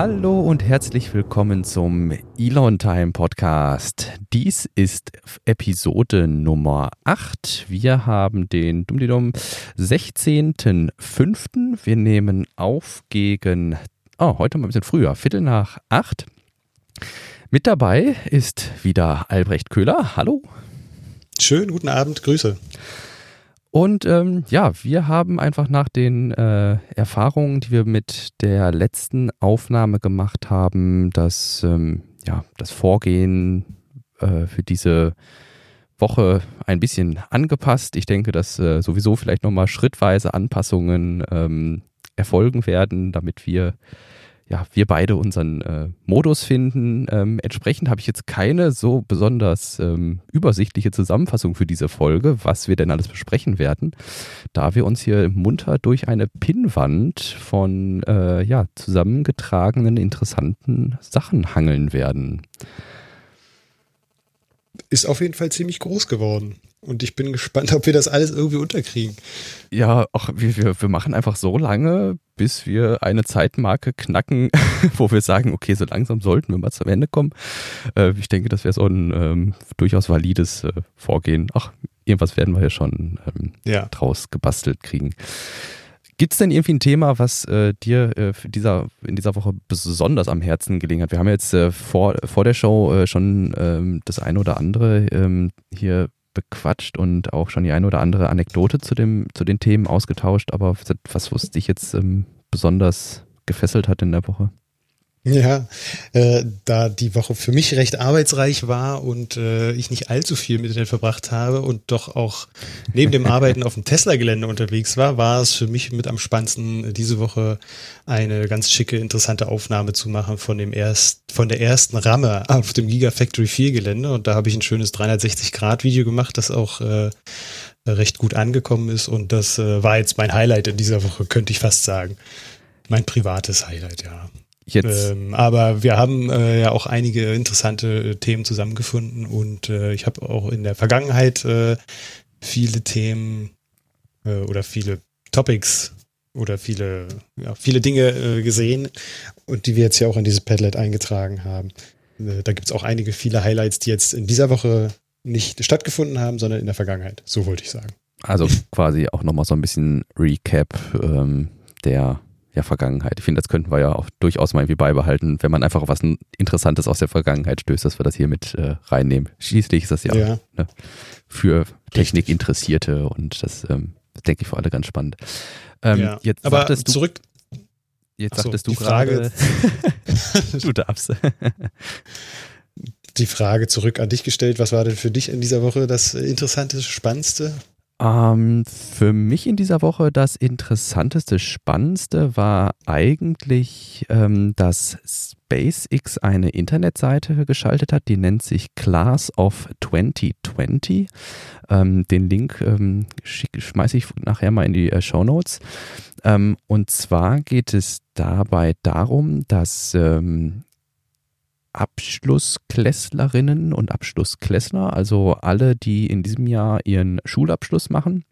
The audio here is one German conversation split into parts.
Hallo und herzlich willkommen zum Elon Time Podcast. Dies ist Episode Nummer 8. Wir haben den Dummdidum 16.05. Wir nehmen auf gegen, oh, heute mal ein bisschen früher, Viertel nach 8. Mit dabei ist wieder Albrecht Köhler. Hallo. Schönen guten Abend, Grüße. Und ähm, ja, wir haben einfach nach den äh, Erfahrungen, die wir mit der letzten Aufnahme gemacht haben, das, ähm, ja, das Vorgehen äh, für diese Woche ein bisschen angepasst. Ich denke, dass äh, sowieso vielleicht nochmal schrittweise Anpassungen ähm, erfolgen werden, damit wir ja, wir beide unseren äh, Modus finden. Ähm, entsprechend habe ich jetzt keine so besonders ähm, übersichtliche Zusammenfassung für diese Folge, was wir denn alles besprechen werden, da wir uns hier munter durch eine Pinnwand von äh, ja, zusammengetragenen interessanten Sachen hangeln werden. Ist auf jeden Fall ziemlich groß geworden. Und ich bin gespannt, ob wir das alles irgendwie unterkriegen. Ja, auch wir, wir, wir machen einfach so lange, bis wir eine Zeitmarke knacken, wo wir sagen, okay, so langsam sollten wir mal zum Ende kommen. Äh, ich denke, das wäre so ein ähm, durchaus valides äh, Vorgehen. Ach, irgendwas werden wir ja schon ähm, ja. draus gebastelt kriegen. Gibt es denn irgendwie ein Thema, was äh, dir äh, dieser, in dieser Woche besonders am Herzen gelegen hat? Wir haben jetzt äh, vor, vor der Show äh, schon ähm, das eine oder andere ähm, hier bequatscht und auch schon die eine oder andere Anekdote zu, dem, zu den Themen ausgetauscht. Aber was, was dich jetzt ähm, besonders gefesselt hat in der Woche? Ja, äh, da die Woche für mich recht arbeitsreich war und äh, ich nicht allzu viel mit denen verbracht habe und doch auch neben dem Arbeiten auf dem Tesla-Gelände unterwegs war, war es für mich mit am spannendsten diese Woche eine ganz schicke, interessante Aufnahme zu machen von dem erst, von der ersten Ramme auf dem Gigafactory 4 Gelände und da habe ich ein schönes 360-Grad-Video gemacht, das auch äh, recht gut angekommen ist und das äh, war jetzt mein Highlight in dieser Woche, könnte ich fast sagen. Mein privates Highlight, ja. Jetzt. Ähm, aber wir haben äh, ja auch einige interessante äh, Themen zusammengefunden und äh, ich habe auch in der Vergangenheit äh, viele Themen äh, oder viele Topics oder viele, ja, viele Dinge äh, gesehen und die wir jetzt ja auch in dieses Padlet eingetragen haben. da gibt es auch einige, viele Highlights, die jetzt in dieser Woche nicht stattgefunden haben, sondern in der Vergangenheit. So wollte ich sagen. Also quasi auch nochmal so ein bisschen Recap ähm, der der Vergangenheit. Ich finde, das könnten wir ja auch durchaus mal irgendwie beibehalten, wenn man einfach auf was Interessantes aus der Vergangenheit stößt, dass wir das hier mit äh, reinnehmen. Schließlich ist das ja, ja. Ne, für Technikinteressierte und das ähm, denke ich für alle ganz spannend. Ähm, ja. Jetzt Aber du, zurück. Jetzt Achso, sagtest du gerade. du darfst. die Frage zurück an dich gestellt. Was war denn für dich in dieser Woche das Interessanteste, Spannendste? Ähm, für mich in dieser Woche das Interessanteste, Spannendste war eigentlich, ähm, dass SpaceX eine Internetseite geschaltet hat, die nennt sich Class of 2020. Ähm, den Link ähm, schmeiße ich nachher mal in die äh, Show Notes. Ähm, und zwar geht es dabei darum, dass ähm, Abschlussklässlerinnen und Abschlussklässler, also alle, die in diesem Jahr ihren Schulabschluss machen,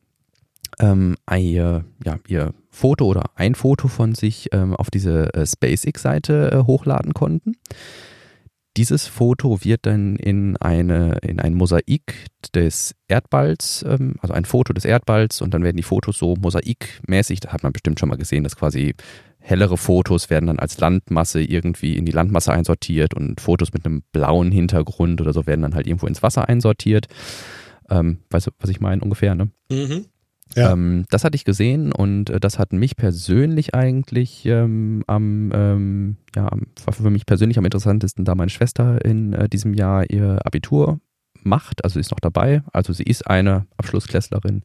ähm, ihr, ja, ihr Foto oder ein Foto von sich ähm, auf diese äh, SpaceX-Seite äh, hochladen konnten. Dieses Foto wird dann in, eine, in ein Mosaik des Erdballs, ähm, also ein Foto des Erdballs und dann werden die Fotos so mosaikmäßig, da hat man bestimmt schon mal gesehen, dass quasi hellere Fotos werden dann als Landmasse irgendwie in die Landmasse einsortiert und Fotos mit einem blauen Hintergrund oder so werden dann halt irgendwo ins Wasser einsortiert. Ähm, weißt du, was ich meine ungefähr, ne? Mhm. Ja. Ähm, das hatte ich gesehen und äh, das hat mich persönlich eigentlich ähm, am, ähm, ja, war für mich persönlich am interessantesten, da meine Schwester in äh, diesem Jahr ihr Abitur macht, also sie ist noch dabei, also sie ist eine Abschlussklässlerin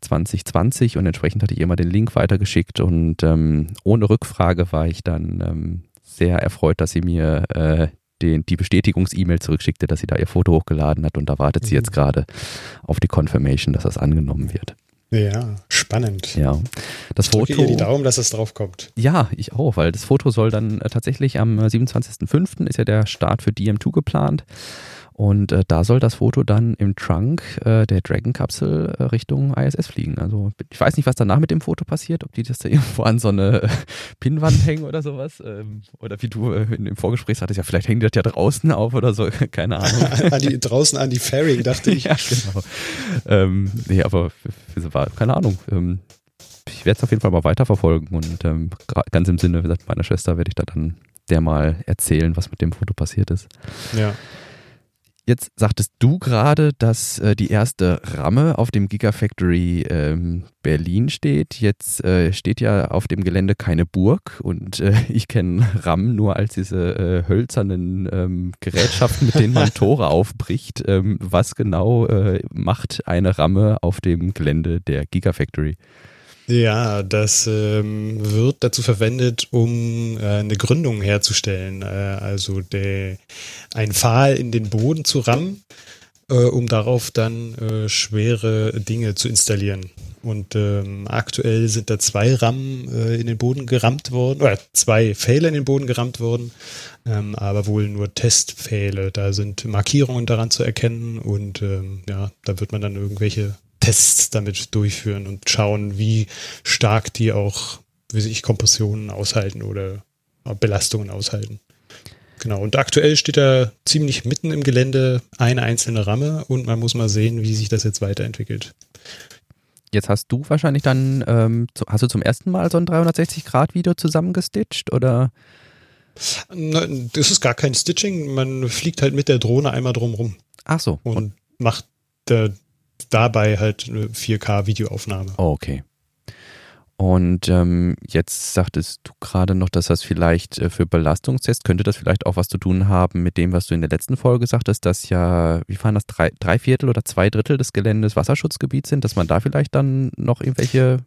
2020 und entsprechend hatte ich ihr mal den Link weitergeschickt und ähm, ohne Rückfrage war ich dann ähm, sehr erfreut, dass sie mir äh, den, die Bestätigungs-E-Mail zurückschickte, dass sie da ihr Foto hochgeladen hat und da wartet mhm. sie jetzt gerade auf die Confirmation, dass das angenommen wird. Ja, spannend. Ja, das ich Foto. Ihr die Daumen, dass es drauf kommt. Ja, ich auch, weil das Foto soll dann äh, tatsächlich am 27.05. ist ja der Start für DM2 geplant. Und äh, da soll das Foto dann im Trunk äh, der Dragon-Kapsel äh, Richtung ISS fliegen. Also ich weiß nicht, was danach mit dem Foto passiert, ob die das da irgendwo an so eine äh, Pinnwand hängen oder sowas. Ähm, oder wie du äh, in dem Vorgespräch sagtest, ja, vielleicht hängen die das ja draußen auf oder so, keine Ahnung. an die, draußen an die Fairing, dachte ich. ja, genau. Ähm, nee, aber war, keine Ahnung. Ähm, ich werde es auf jeden Fall mal weiterverfolgen und ähm, ganz im Sinne meiner Schwester werde ich da dann der mal erzählen, was mit dem Foto passiert ist. Ja. Jetzt sagtest du gerade, dass äh, die erste Ramme auf dem Gigafactory ähm, Berlin steht. Jetzt äh, steht ja auf dem Gelände keine Burg und äh, ich kenne RAM nur als diese äh, hölzernen ähm, Gerätschaften, mit denen man Tore aufbricht. Ähm, was genau äh, macht eine Ramme auf dem Gelände der Gigafactory? Ja, das ähm, wird dazu verwendet, um äh, eine Gründung herzustellen. Äh, also der, ein Pfahl in den Boden zu rammen, äh, um darauf dann äh, schwere Dinge zu installieren. Und ähm, aktuell sind da zwei Rammen äh, in den Boden gerammt worden, oder zwei Pfähle in den Boden gerammt worden, ähm, aber wohl nur Testpfähle. Da sind Markierungen daran zu erkennen und ähm, ja, da wird man dann irgendwelche Tests damit durchführen und schauen, wie stark die auch, wie sich Kompressionen aushalten oder Belastungen aushalten. Genau, und aktuell steht er ziemlich mitten im Gelände eine einzelne Ramme und man muss mal sehen, wie sich das jetzt weiterentwickelt. Jetzt hast du wahrscheinlich dann, ähm, hast du zum ersten Mal so ein 360-Grad-Video zusammengestitcht oder? Das ist gar kein Stitching, man fliegt halt mit der Drohne einmal drumrum. Ach so. Und, und macht der, dabei halt eine 4K-Videoaufnahme. Oh, okay. Und ähm, jetzt sagtest du gerade noch, dass das vielleicht äh, für Belastungstest könnte das vielleicht auch was zu tun haben mit dem, was du in der letzten Folge sagtest, dass ja, wie fahren das, drei, drei Viertel oder zwei Drittel des Geländes Wasserschutzgebiet sind, dass man da vielleicht dann noch irgendwelche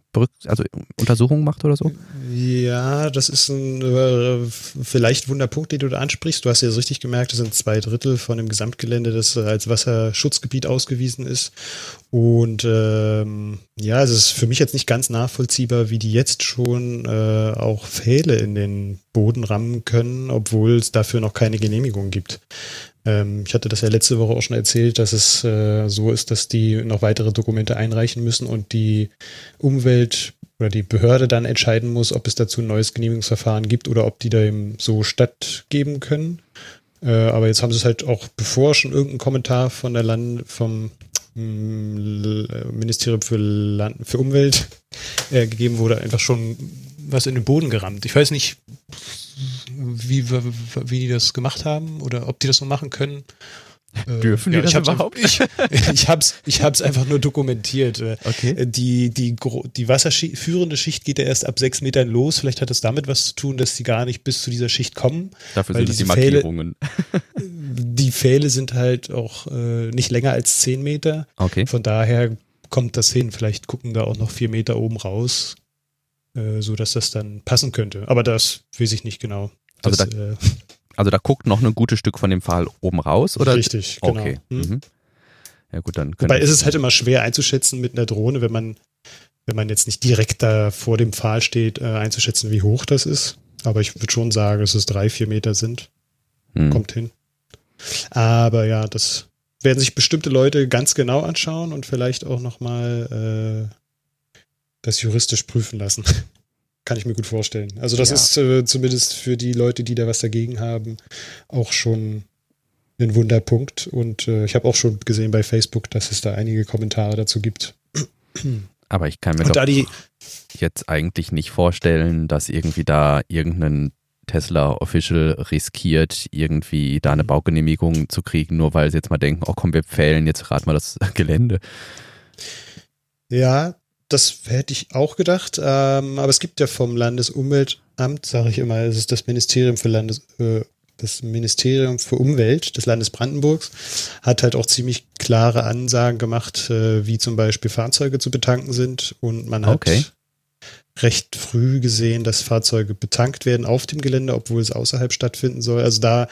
also Untersuchungen macht oder so? Ja, das ist ein äh, vielleicht Wunderpunkt, den du da ansprichst. Du hast ja so richtig gemerkt, das sind zwei Drittel von dem Gesamtgelände, das als Wasserschutzgebiet ausgewiesen ist. Und ähm, ja, es ist für mich jetzt nicht ganz nachvollziehbar, wie die jetzt schon äh, auch Pfähle in den Boden rammen können, obwohl es dafür noch keine Genehmigung gibt. Ähm, ich hatte das ja letzte Woche auch schon erzählt, dass es äh, so ist, dass die noch weitere Dokumente einreichen müssen und die Umwelt oder die Behörde dann entscheiden muss, ob es dazu ein neues Genehmigungsverfahren gibt oder ob die da eben so stattgeben können. Äh, aber jetzt haben sie es halt auch, bevor schon irgendein Kommentar von der Land, vom Ministerium für, Land, für Umwelt äh, gegeben wurde, einfach schon was in den Boden gerammt. Ich weiß nicht, wie, wie, die das gemacht haben oder ob die das so machen können. Äh, Dürfen die ja, das ich überhaupt? Ich, ich habe es ich hab's einfach nur dokumentiert. Äh, okay. Die, die, die wasserführende Schicht geht ja erst ab sechs Metern los. Vielleicht hat es damit was zu tun, dass sie gar nicht bis zu dieser Schicht kommen. Dafür sind es die Markierungen. Pfähle, die Pfähle sind halt auch äh, nicht länger als zehn Meter. Okay. Von daher kommt das hin. Vielleicht gucken da auch noch vier Meter oben raus, äh, so dass das dann passen könnte. Aber das weiß ich nicht genau. Das, also da, äh, also da guckt noch ein gutes Stück von dem Pfahl oben raus, oder? Richtig, genau. Okay. Mhm. mhm. Ja gut, dann. Wobei ist es halt immer schwer einzuschätzen mit einer Drohne, wenn man, wenn man jetzt nicht direkt da vor dem Pfahl steht, äh, einzuschätzen, wie hoch das ist. Aber ich würde schon sagen, dass es drei, vier Meter sind. Mhm. Kommt hin. Aber ja, das werden sich bestimmte Leute ganz genau anschauen und vielleicht auch nochmal äh, das juristisch prüfen lassen. Kann ich mir gut vorstellen. Also das ja. ist äh, zumindest für die Leute, die da was dagegen haben, auch schon ein Wunderpunkt. Und äh, ich habe auch schon gesehen bei Facebook, dass es da einige Kommentare dazu gibt. Aber ich kann mir doch jetzt eigentlich nicht vorstellen, dass irgendwie da irgendein Tesla Official riskiert, irgendwie da eine mhm. Baugenehmigung zu kriegen, nur weil sie jetzt mal denken, oh komm, wir pfählen jetzt gerade mal das Gelände. Ja, das hätte ich auch gedacht. Ähm, aber es gibt ja vom Landesumweltamt, sage ich immer, es ist das Ministerium für Landes, äh, das Ministerium für Umwelt des Landes Brandenburgs, hat halt auch ziemlich klare Ansagen gemacht, äh, wie zum Beispiel Fahrzeuge zu betanken sind. Und man hat okay. recht früh gesehen, dass Fahrzeuge betankt werden auf dem Gelände, obwohl es außerhalb stattfinden soll. Also da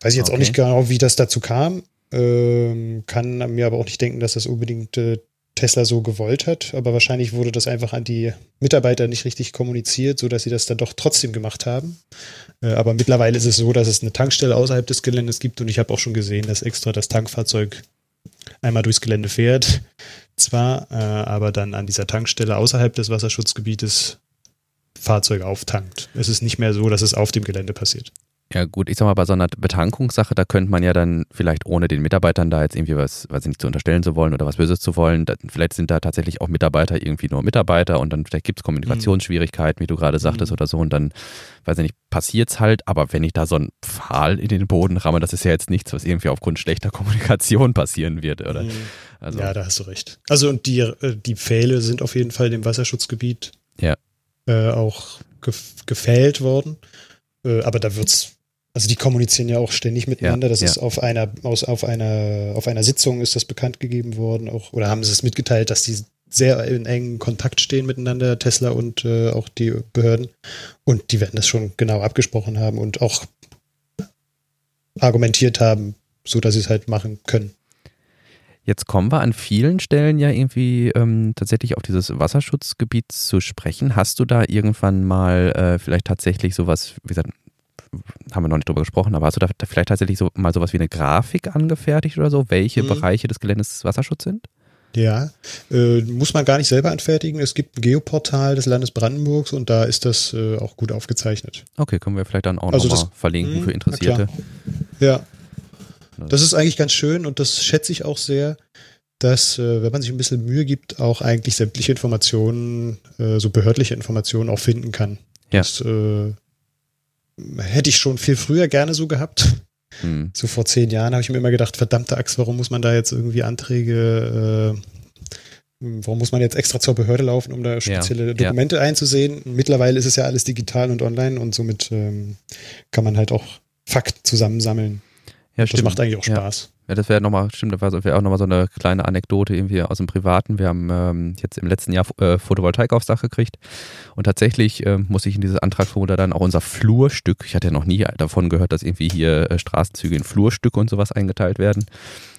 weiß ich jetzt okay. auch nicht genau, wie das dazu kam. Ähm, kann mir aber auch nicht denken, dass das unbedingt äh, Tesla so gewollt hat, aber wahrscheinlich wurde das einfach an die Mitarbeiter nicht richtig kommuniziert, sodass sie das dann doch trotzdem gemacht haben. Äh, aber mittlerweile ist es so, dass es eine Tankstelle außerhalb des Geländes gibt und ich habe auch schon gesehen, dass extra das Tankfahrzeug einmal durchs Gelände fährt. Zwar, äh, aber dann an dieser Tankstelle außerhalb des Wasserschutzgebietes Fahrzeuge auftankt. Es ist nicht mehr so, dass es auf dem Gelände passiert. Ja gut, ich sag mal, bei so einer Betankungssache, da könnte man ja dann vielleicht ohne den Mitarbeitern da jetzt irgendwie was, weiß ich nicht, zu unterstellen zu wollen oder was Böses zu wollen, da, vielleicht sind da tatsächlich auch Mitarbeiter irgendwie nur Mitarbeiter und dann vielleicht gibt es Kommunikationsschwierigkeiten, wie du gerade sagtest mhm. oder so und dann, weiß ich nicht, passiert's halt, aber wenn ich da so einen Pfahl in den Boden ramme, das ist ja jetzt nichts, was irgendwie aufgrund schlechter Kommunikation passieren wird, oder? Mhm. Also, ja, da hast du recht. Also und die, äh, die Pfähle sind auf jeden Fall dem Wasserschutzgebiet ja. äh, auch gefällt worden. Äh, aber da wird's also die kommunizieren ja auch ständig miteinander. Ja, das ja. ist auf einer, aus, auf einer, auf einer Sitzung ist das bekannt gegeben worden, auch, oder haben sie es mitgeteilt, dass die sehr in engen Kontakt stehen miteinander, Tesla und äh, auch die Behörden. Und die werden das schon genau abgesprochen haben und auch argumentiert haben, so dass sie es halt machen können. Jetzt kommen wir an vielen Stellen ja irgendwie ähm, tatsächlich auf dieses Wasserschutzgebiet zu sprechen. Hast du da irgendwann mal äh, vielleicht tatsächlich sowas, wie gesagt, haben wir noch nicht drüber gesprochen, aber hast du da vielleicht tatsächlich so mal sowas wie eine Grafik angefertigt oder so, welche mhm. Bereiche des Geländes Wasserschutz sind? Ja, äh, muss man gar nicht selber anfertigen. Es gibt ein Geoportal des Landes Brandenburgs und da ist das äh, auch gut aufgezeichnet. Okay, können wir vielleicht dann auch also nochmal verlinken mh, für Interessierte. Ja. Das ist eigentlich ganz schön und das schätze ich auch sehr, dass, äh, wenn man sich ein bisschen Mühe gibt, auch eigentlich sämtliche Informationen, äh, so behördliche Informationen auch finden kann. Ja. Das äh, hätte ich schon viel früher gerne so gehabt. Hm. So vor zehn Jahren habe ich mir immer gedacht, verdammte Axt, warum muss man da jetzt irgendwie Anträge, äh, warum muss man jetzt extra zur Behörde laufen, um da spezielle ja, Dokumente ja. einzusehen? Mittlerweile ist es ja alles digital und online und somit ähm, kann man halt auch Fakten zusammensammeln. Ja, das macht eigentlich auch Spaß. Ja, das wäre nochmal, stimmt, das wäre auch nochmal so eine kleine Anekdote irgendwie aus dem Privaten. Wir haben ähm, jetzt im letzten Jahr äh, Photovoltaik aufs Dach gekriegt und tatsächlich äh, muss ich in dieses Antragsformular dann auch unser Flurstück, ich hatte ja noch nie davon gehört, dass irgendwie hier äh, Straßenzüge in Flurstücke und sowas eingeteilt werden.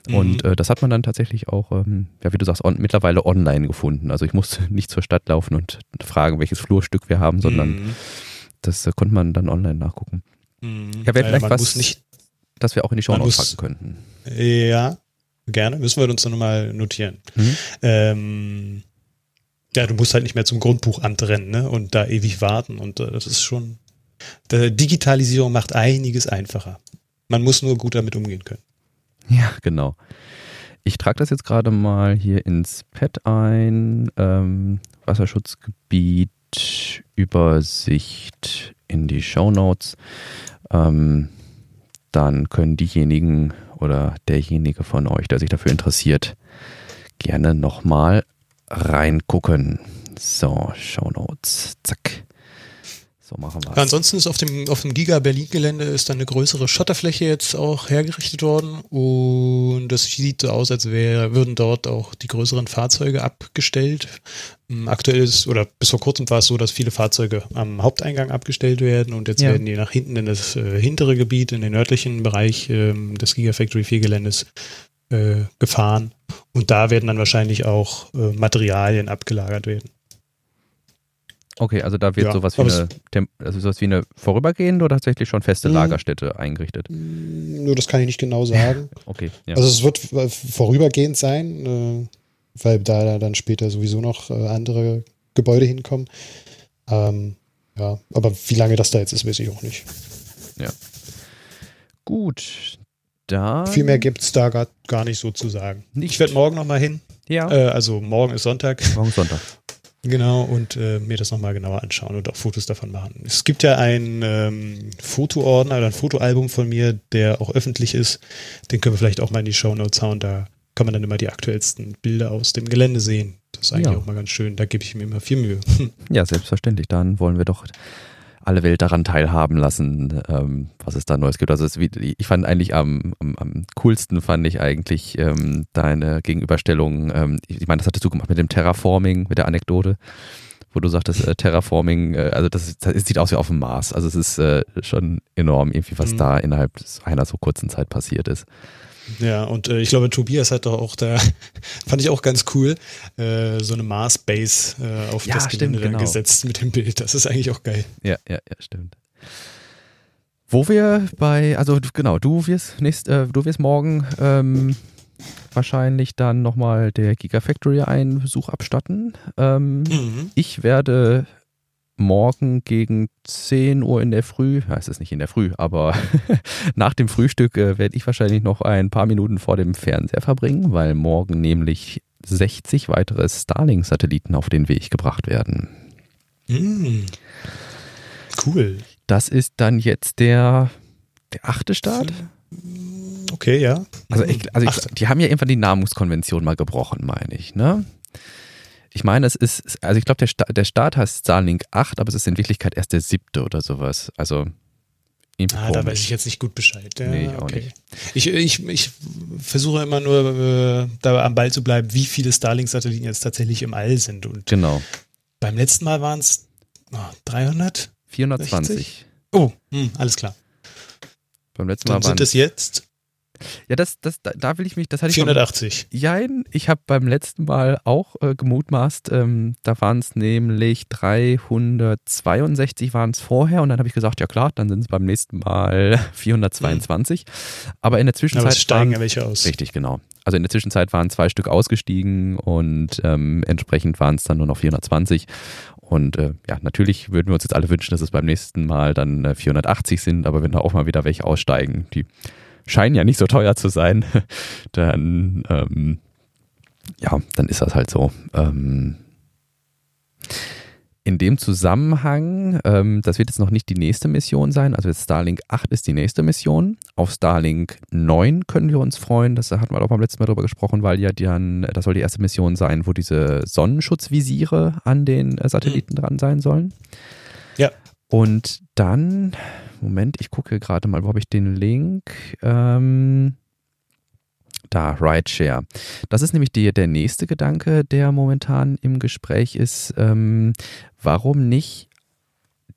Mhm. Und äh, das hat man dann tatsächlich auch, ähm, ja, wie du sagst, on, mittlerweile online gefunden. Also ich musste nicht zur Stadt laufen und fragen, welches Flurstück wir haben, sondern mhm. das äh, konnte man dann online nachgucken. Mhm. Ja, wäre vielleicht was, nicht, das wir auch in die Show Notes packen könnten. Ja, gerne. Müssen wir uns dann nochmal notieren. Mhm. Ähm, ja, du musst halt nicht mehr zum Grundbuchamt rennen ne? und da ewig warten. Und äh, das ist schon. Die Digitalisierung macht einiges einfacher. Man muss nur gut damit umgehen können. Ja, genau. Ich trage das jetzt gerade mal hier ins Pad ein. Ähm, Wasserschutzgebiet, Übersicht in die Show Notes. Ähm, dann können diejenigen oder derjenige von euch, der sich dafür interessiert, gerne nochmal reingucken. So, Show Notes. Zack. So machen wir Ansonsten ist auf dem, auf dem Giga Berlin-Gelände ist dann eine größere Schotterfläche jetzt auch hergerichtet worden und das sieht so aus, als wär, würden dort auch die größeren Fahrzeuge abgestellt. Ähm, aktuell ist, oder bis vor kurzem war es so, dass viele Fahrzeuge am Haupteingang abgestellt werden und jetzt ja. werden die nach hinten in das äh, hintere Gebiet, in den nördlichen Bereich äh, des Gigafactory 4 Geländes äh, gefahren und da werden dann wahrscheinlich auch äh, Materialien abgelagert werden. Okay, also da wird ja, sowas, wie eine, also sowas wie eine vorübergehende oder tatsächlich schon feste hm. Lagerstätte eingerichtet? Nur das kann ich nicht genau sagen. okay. Ja. Also es wird vorübergehend sein, äh, weil da dann später sowieso noch äh, andere Gebäude hinkommen. Ähm, ja, aber wie lange das da jetzt ist, weiß ich auch nicht. Ja. Gut. Da. Viel mehr gibt es da gar, gar nicht so zu sagen. Nicht. Ich werde morgen nochmal hin. Ja. Äh, also morgen ist Sonntag. Morgen ist Sonntag. Genau, und äh, mir das nochmal genauer anschauen und auch Fotos davon machen. Es gibt ja einen ähm, Fotoordner oder ein Fotoalbum von mir, der auch öffentlich ist. Den können wir vielleicht auch mal in die Show Notes hauen. Da kann man dann immer die aktuellsten Bilder aus dem Gelände sehen. Das ist eigentlich ja. auch mal ganz schön. Da gebe ich mir immer viel Mühe. Ja, selbstverständlich. Dann wollen wir doch alle Welt daran teilhaben lassen, ähm, was es da Neues gibt. Also es, ich fand eigentlich am, am, am, coolsten fand ich eigentlich ähm, deine Gegenüberstellung. Ähm, ich meine, das hattest du gemacht mit dem Terraforming, mit der Anekdote, wo du sagtest, äh, Terraforming, äh, also das, das, sieht aus wie auf dem Mars. Also es ist äh, schon enorm, irgendwie was mhm. da innerhalb einer so kurzen Zeit passiert ist. Ja, und äh, ich glaube, Tobias hat doch auch da, fand ich auch ganz cool, äh, so eine Mars-Base äh, auf Ja, das stimmt, Gelände genau. gesetzt mit dem Bild. Das ist eigentlich auch geil. Ja, ja, ja, stimmt. Wo wir bei, also genau, du wirst nächst, äh, du wirst morgen ähm, wahrscheinlich dann nochmal der Gigafactory einen Besuch abstatten. Ähm, Mhm. Ich werde morgen gegen 10 Uhr in der Früh, ja, es ist nicht in der Früh, aber nach dem Frühstück äh, werde ich wahrscheinlich noch ein paar Minuten vor dem Fernseher verbringen, weil morgen nämlich 60 weitere Starlink-Satelliten auf den Weg gebracht werden. Mhm. Cool. Das ist dann jetzt der, der achte Start. Okay, ja. Also, ich, also ich, die haben ja irgendwann die Namungskonvention mal gebrochen, meine ich, ne? Ich meine, es ist, also ich glaube, der, Sta der Start heißt Starlink 8, aber es ist in Wirklichkeit erst der siebte oder sowas. Also, Ah, da weiß ich jetzt nicht gut Bescheid. Ja, Nee, auch okay. nicht. Ich, ich, ich versuche immer nur äh, da am Ball zu bleiben, wie viele Starlink-Satelliten jetzt tatsächlich im All sind. Und Genau. beim letzten Mal waren es oh, 300? 420. Oh, hm, alles klar. Beim letzten Mal Dann waren sind es jetzt Ja, das, das, da, da will ich mich, das hatte ich beim- 480. Jein, ich habe beim letzten Mal auch äh, gemutmaßt, ähm, da waren es nämlich 362 waren es vorher und dann habe ich gesagt, ja klar, dann sind es beim nächsten Mal 422. Aber in der Aber Zwischenzeit es steigen waren, ja welche aus. Richtig, genau. Also in der Zwischenzeit waren zwei Stück ausgestiegen und ähm, entsprechend waren es dann nur noch 420. Und äh, ja, natürlich würden wir uns jetzt alle wünschen, dass es beim nächsten Mal dann äh, 480 sind, aber wenn da auch mal wieder welche aussteigen, die scheinen ja nicht so teuer zu sein, dann ähm, ja, dann ist das halt so. Ähm, in dem Zusammenhang, ähm, das wird jetzt noch nicht die nächste Mission sein, also jetzt Starlink 8 ist die nächste Mission. Auf Starlink 9 können wir uns freuen, das hatten wir auch beim letzten Mal drüber gesprochen, weil ja dann, das soll die erste Mission sein, wo diese Sonnenschutzvisiere an den äh, Satelliten dran sein sollen. Ja. Und dann, Moment, ich gucke gerade mal, wo habe ich den Link? Ähm, da, Rideshare. Das ist nämlich die, der nächste Gedanke, der momentan im Gespräch ist. Ähm, warum nicht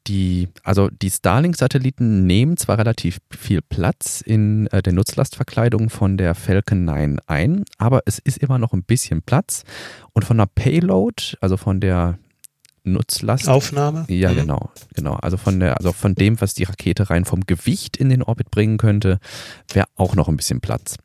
die, also die Starlink-Satelliten nehmen zwar relativ viel Platz in äh, der Nutzlastverkleidung von der Falcon 9 ein, aber es ist immer noch ein bisschen Platz und von der Payload, also von der Nutzlast Aufnahme? ja, Mhm. genau, genau. Also von der, also von dem, was die Rakete rein vom Gewicht in den Orbit bringen könnte, wäre auch noch ein bisschen Platz.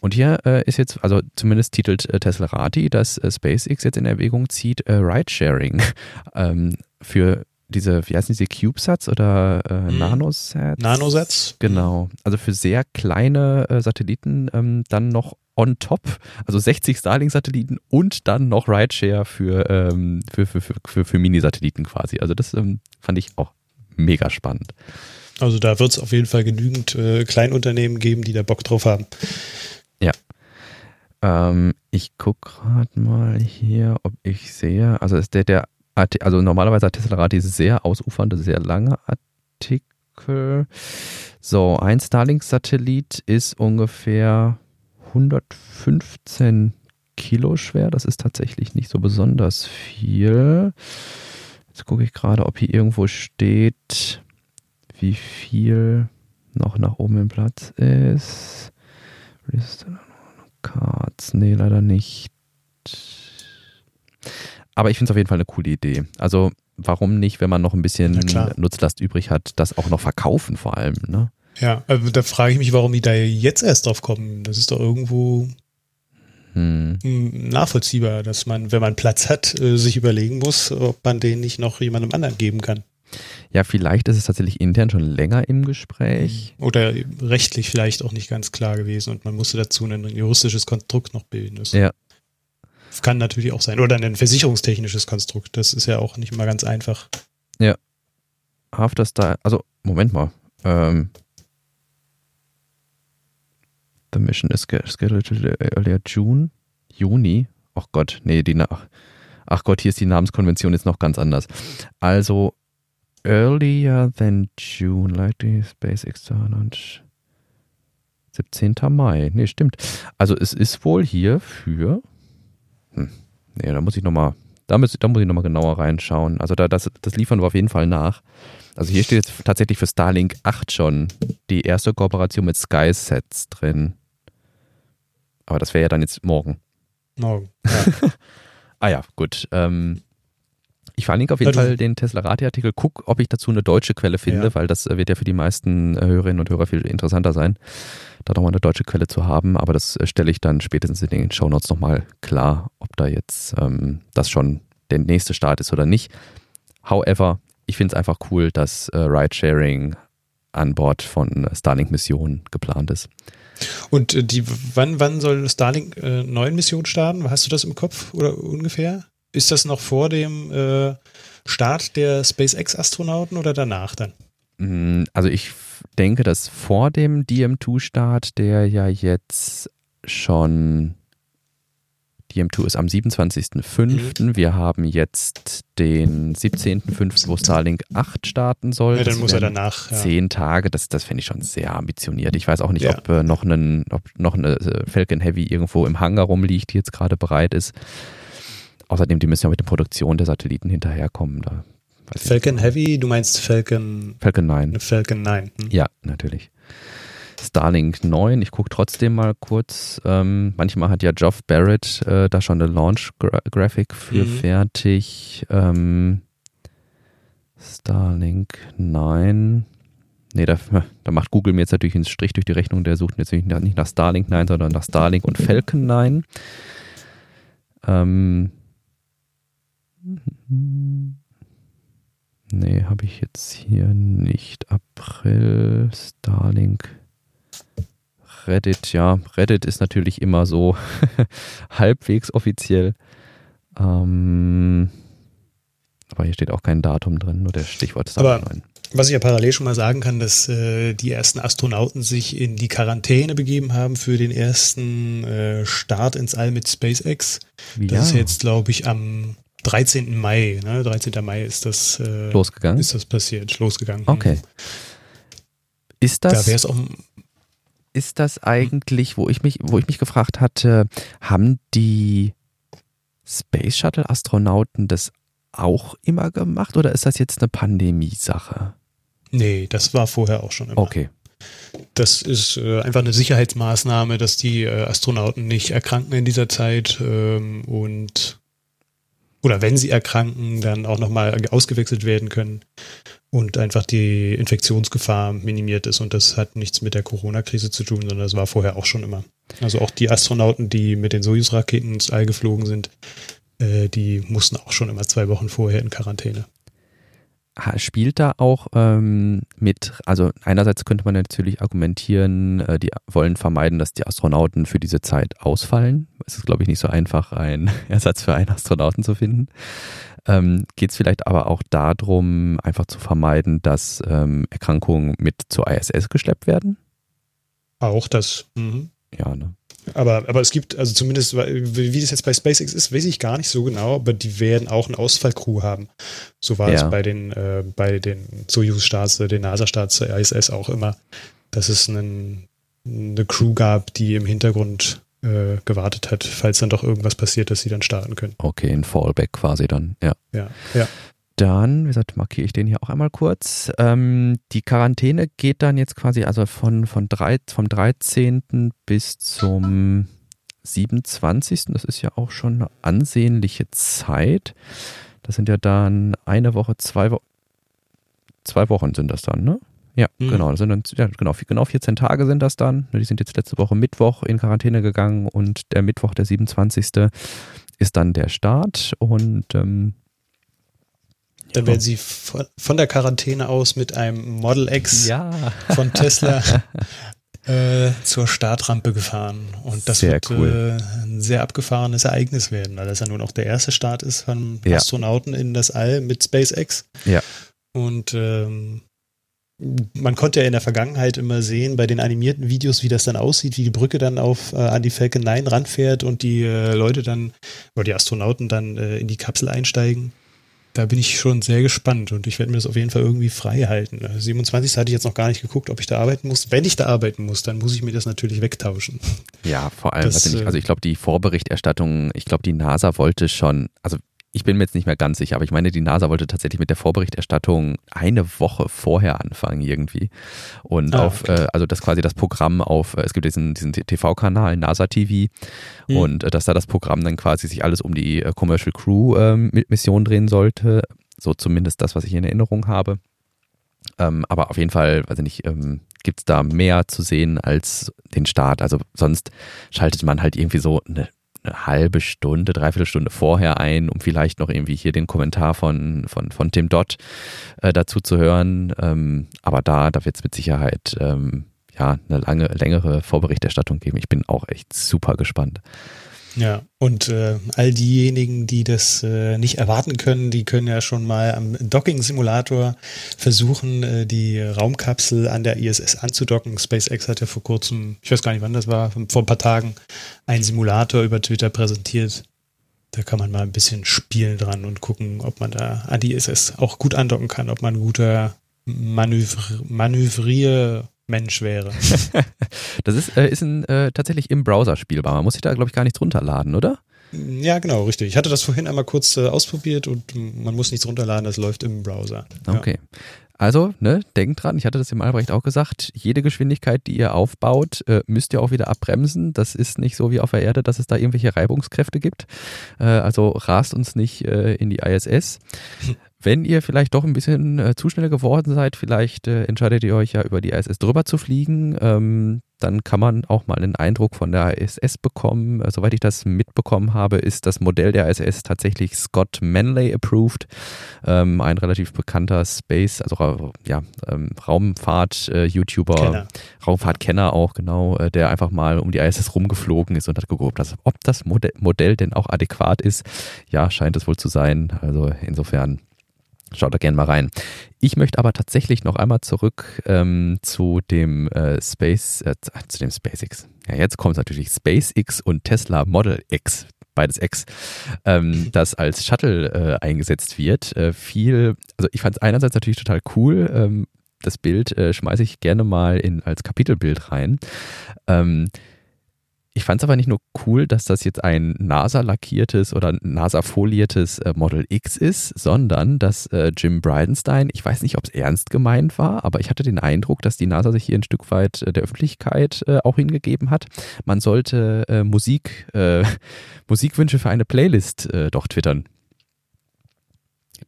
Und hier äh, ist jetzt, also zumindest titelt äh, Teslarati, dass äh, SpaceX jetzt in Erwägung zieht, äh, Ridesharing ähm, für diese, wie heißen diese CubeSats oder äh, Mhm. Nanosats? Nanosatz? Genau. Also für sehr kleine äh, Satelliten ähm, dann noch on top, also 60 Starlink-Satelliten und dann noch Rideshare für, ähm, für, für, für, für, für Mini-Satelliten quasi. Also das ähm, fand ich auch mega spannend. Also da wird es auf jeden Fall genügend äh, Kleinunternehmen geben, die da Bock drauf haben. Ähm, ich gucke gerade mal hier, ob ich sehe, also ist der, der also normalerweise hat Tesla diese sehr ausufernde, sehr lange Artikel. So, ein Starlink-Satellit ist ungefähr 115 Kilo schwer. Das ist tatsächlich nicht so besonders viel. Jetzt gucke ich gerade, ob hier irgendwo steht, wie viel noch nach oben im Platz ist. Cards, nee, leider nicht. Aber ich finde es auf jeden Fall eine coole Idee. Also, warum nicht, wenn man noch ein bisschen. Nutzlast übrig hat, das auch noch verkaufen vor allem, ne? Ja, also da frage ich mich, warum die da jetzt erst drauf kommen. Das ist doch irgendwo Hm. hm, nachvollziehbar, dass man, wenn man Platz hat, äh, sich überlegen muss, ob man den nicht noch jemandem anderen geben kann. Ja, vielleicht ist es tatsächlich intern schon länger im Gespräch. Oder rechtlich vielleicht auch nicht ganz klar gewesen und man musste dazu ein juristisches Konstrukt noch bilden. Das Ja. kann natürlich auch sein. Oder ein versicherungstechnisches Konstrukt. Das ist ja auch nicht immer ganz einfach. After Style, also, Moment mal. Ähm, the mission is sch- scheduled earlier June, Juni. Ach Gott, nee, die nach. Ach Gott, hier ist die Namenskonvention jetzt noch ganz anders. Also, earlier than June, likely SpaceX und 17. Mai. Nee, stimmt. Also, es ist wohl hier für. Hm, nee, da muss ich nochmal. Da muss, da muss ich nochmal genauer reinschauen. Also da, das, das liefern wir auf jeden Fall nach. Also hier steht jetzt tatsächlich für Starlink 8 schon die erste Kooperation mit SkySets drin. Aber das wäre ja dann jetzt morgen. Morgen. Ja. ah ja, gut. Ähm, ich verlinke auf jeden Fall den Tesla-Rati-Artikel. Guck, ob ich dazu eine deutsche Quelle finde, Ja. weil das äh, wird ja für die meisten äh, Hörerinnen und Hörer viel interessanter sein, da nochmal eine deutsche Quelle zu haben. Aber das äh, stelle ich dann spätestens in den Shownotes nochmal klar, ob da jetzt ähm, das schon der nächste Start ist oder nicht. However, ich finde es einfach cool, dass äh, Ridesharing an Bord von äh, Starlink-Missionen geplant ist. Und äh, die, wann, wann soll Starlink äh, neuen Mission starten? Hast du das im Kopf oder ungefähr? Ist das noch vor dem äh, Start der SpaceX-Astronauten oder danach dann? Mm, Also ich denke, dass vor dem DM2-Start, der ja jetzt schon DM2 ist am 27.05. Wir haben jetzt den 17.05., wo Starlink 8 starten soll. Ja, dann muss er danach. Ja. Zehn Tage, das, das finde ich schon sehr ambitioniert. Ich weiß auch nicht, Ja. ob, äh, noch, einen, ob noch eine äh, Falcon Heavy irgendwo im Hangar rumliegt, die jetzt gerade bereit ist. Außerdem, die müssen ja mit der Produktion der Satelliten hinterherkommen. Da Falcon. Heavy, du meinst Falcon, Falcon 9. eine Falcon 9. Hm? Ja, natürlich. Starlink 9, ich gucke trotzdem mal kurz. Ähm, manchmal hat ja Geoff Barrett äh, da schon eine Launch-Graphic für Mhm. fertig. Ähm, Starlink 9. Nee, da, da macht Google mir jetzt natürlich einen Strich durch die Rechnung. Der sucht jetzt nicht nach, Starlink 9, sondern nach Starlink und Falcon 9. Ähm, nee, habe ich jetzt hier nicht. April, Starlink, Reddit, ja. Reddit ist natürlich immer so halbwegs offiziell. Ähm, aber hier steht auch kein Datum drin, nur der Stichwort Starlink Aber- 9. Was ich ja parallel schon mal sagen kann, dass äh, die ersten Astronauten sich in die Quarantäne begeben haben für den ersten äh, Start ins All mit SpaceX. Das ist jetzt, glaube ich, am 13. Mai. Ne? 13. Mai ist das, äh, losgegangen. ist das passiert, losgegangen. Okay. Ist Da das, wäre es auch. Ist das eigentlich, wo ich mich, wo ich mich gefragt hatte, haben die Space Shuttle Astronauten das auch immer gemacht oder ist das jetzt eine Pandemie-Sache? Nee, das war vorher auch schon immer. Okay. Das ist äh, einfach eine Sicherheitsmaßnahme, dass die äh, Astronauten nicht erkranken in dieser Zeit ähm, und oder wenn sie erkranken, dann auch nochmal ausgewechselt werden können und einfach die Infektionsgefahr minimiert ist. Und das hat nichts mit der Corona-Krise zu tun, sondern das war vorher auch schon immer. Also auch die Astronauten, die mit den Soyuz-Raketen ins All geflogen sind, äh, die mussten auch schon immer zwei Wochen vorher in Quarantäne. Spielt da auch ähm, mit, also einerseits könnte man natürlich argumentieren, äh, die wollen vermeiden, dass die Astronauten für diese Zeit ausfallen. Es ist, glaube ich, nicht so einfach, einen Ersatz für einen Astronauten zu finden. Ähm, Geht es vielleicht aber auch darum, einfach zu vermeiden, dass ähm, Erkrankungen mit zur ISS geschleppt werden? Auch das. Mhm. Ja, ne? Aber, aber es gibt, also zumindest, wie das jetzt bei SpaceX ist, weiß ich gar nicht so genau, aber die werden auch eine Ausfallcrew haben. So war Ja. es bei den, äh, bei den Soyuz-Starts, äh, den NASA-Starts der ISS auch immer, dass es einen, eine Crew gab, die im Hintergrund äh, gewartet hat, falls dann doch irgendwas passiert, dass sie dann starten können. Okay, ein Fallback quasi dann, ja. Ja, ja. Dann, wie gesagt, markiere ich den hier auch einmal kurz. Ähm, die Quarantäne geht dann jetzt quasi also von, von drei, vom 13. bis zum 27. Das ist ja auch schon eine ansehnliche Zeit. Das sind ja dann eine Woche, zwei Wochen. Zwei Wochen sind das dann, ne? Ja, Mhm. genau. Das sind dann, ja, genau. Genau 14 Tage sind das dann. Die sind jetzt letzte Woche Mittwoch in Quarantäne gegangen und der Mittwoch, der 27. ist dann der Start. Und ähm, Dann werden sie von, von der Quarantäne aus mit einem Model X ja. von Tesla äh, zur Startrampe gefahren. Und das Sehr wird cool. äh, ein sehr abgefahrenes Ereignis werden, weil das ja nun auch der erste Start ist von Ja. Astronauten in das All mit SpaceX. Ja. Und ähm, man konnte ja in der Vergangenheit immer sehen, bei den animierten Videos, wie das dann aussieht, wie die Brücke dann auf äh, an die Falcon 9 ranfährt und die äh, Leute dann, oder die Astronauten dann äh, in die Kapsel einsteigen. Da bin ich schon sehr gespannt und ich werde mir das auf jeden Fall irgendwie frei halten. Äh, 27. hatte ich jetzt noch gar nicht geguckt, ob ich da arbeiten muss. Wenn ich da arbeiten muss, dann muss ich mir das natürlich wegtauschen. Ja, vor allem, Das, also, nicht, äh, also ich glaube, die Vorberichterstattung, ich glaube, die NASA wollte schon, also ich bin mir jetzt nicht mehr ganz sicher, aber ich meine, die NASA wollte tatsächlich mit der Vorberichterstattung eine Woche vorher anfangen irgendwie. Und ah, auf, okay. äh, also das quasi das Programm auf, äh, es gibt diesen, diesen TV-Kanal NASA TV mhm. und äh, dass da das Programm dann quasi sich alles um die äh, Commercial Crew ähm, Mission drehen sollte. So zumindest das, was ich in Erinnerung habe. Ähm, aber auf jeden Fall, weiß ich nicht, ähm, gibt es da mehr zu sehen als den Start. Also sonst schaltet man halt irgendwie so eine eine halbe Stunde, dreiviertel Stunde vorher ein, um vielleicht noch irgendwie hier den Kommentar von, von, von Tim Dott äh, dazu zu hören. Ähm, aber da, da wird es mit Sicherheit ähm, ja eine lange, längere Vorberichterstattung geben. Ich bin auch echt super gespannt. Ja, und äh, all diejenigen, die das äh, nicht erwarten können, die können ja schon mal am Docking-Simulator versuchen, äh, die Raumkapsel an der ISS anzudocken. SpaceX hat ja vor kurzem, ich weiß gar nicht wann das war, vor ein paar Tagen, einen Simulator über Twitter präsentiert. Da kann man mal ein bisschen spielen dran und gucken, ob man da an die ISS auch gut andocken kann, ob man ein guter Manövr Manövrier Mensch wäre. das ist, äh, ist ein, äh, tatsächlich im Browser spielbar. Man muss sich da, glaube ich, gar nichts runterladen, oder? Ja, genau, richtig. Ich hatte das vorhin einmal kurz äh, ausprobiert und man muss nichts runterladen, das läuft im Browser. Okay. Also, ne, denkt dran, ich hatte das dem Albrecht auch gesagt, jede Geschwindigkeit, die ihr aufbaut, äh, müsst ihr auch wieder abbremsen. Das ist nicht so wie auf der Erde, dass es da irgendwelche Reibungskräfte gibt. Äh, also rast uns nicht äh, in die ISS. Wenn ihr vielleicht doch ein bisschen äh, zu schnell geworden seid, vielleicht äh, entscheidet ihr euch ja über die ISS drüber zu fliegen. Ähm, dann kann man auch mal einen Eindruck von der ISS bekommen. Äh, soweit ich das mitbekommen habe, ist das Modell der ISS tatsächlich Scott Manley approved. Ähm, ein relativ bekannter Space, also ja, ähm, Raumfahrt-YouTuber, äh, Raumfahrtkenner auch, genau, äh, der einfach mal um die ISS rumgeflogen ist und hat geguckt, dass, ob das Modell, Modell denn auch adäquat ist. Ja, scheint es wohl zu sein. Also insofern Schaut da gerne mal rein. Ich möchte aber tatsächlich noch einmal zurück ähm, zu dem äh, Space, äh, zu dem SpaceX. Ja, jetzt kommt natürlich SpaceX und Tesla Model X, beides X, ähm, das als Shuttle äh, eingesetzt wird. Äh, viel, also ich fand es einerseits natürlich total cool. Ähm, das Bild äh, schmeiße ich gerne mal in, als Kapitelbild rein. Ähm, ich fand es aber nicht nur cool, dass das jetzt ein NASA-lackiertes oder NASA-foliertes äh, Model X ist, sondern dass äh, Jim Bridenstine, ich weiß nicht, ob es ernst gemeint war, aber ich hatte den Eindruck, dass die NASA sich hier ein Stück weit äh, der Öffentlichkeit äh, auch hingegeben hat. Man sollte äh, Musik, äh, Musikwünsche für eine Playlist doch twittern,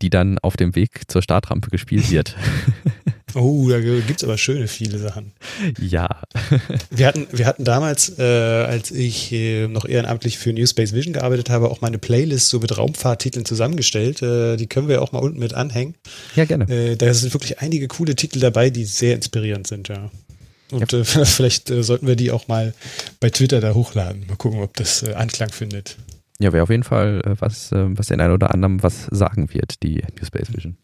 die dann auf dem Weg zur Startrampe gespielt wird. Oh, da gibt es aber schöne viele Sachen. Ja. wir, hatten, wir hatten damals, äh, als ich äh, noch ehrenamtlich für New Space Vision gearbeitet habe, auch meine Playlist so mit Raumfahrttiteln zusammengestellt. Äh, die können wir auch mal unten mit anhängen. Ja, gerne. Äh, da sind wirklich einige coole Titel dabei, die sehr inspirierend sind, ja. Und ja. Äh, vielleicht äh, sollten wir die auch mal bei Twitter da hochladen. Mal gucken, ob das Anklang findet. Ja, wäre auf jeden Fall was, was den einen oder anderen was sagen wird, die New Space Vision.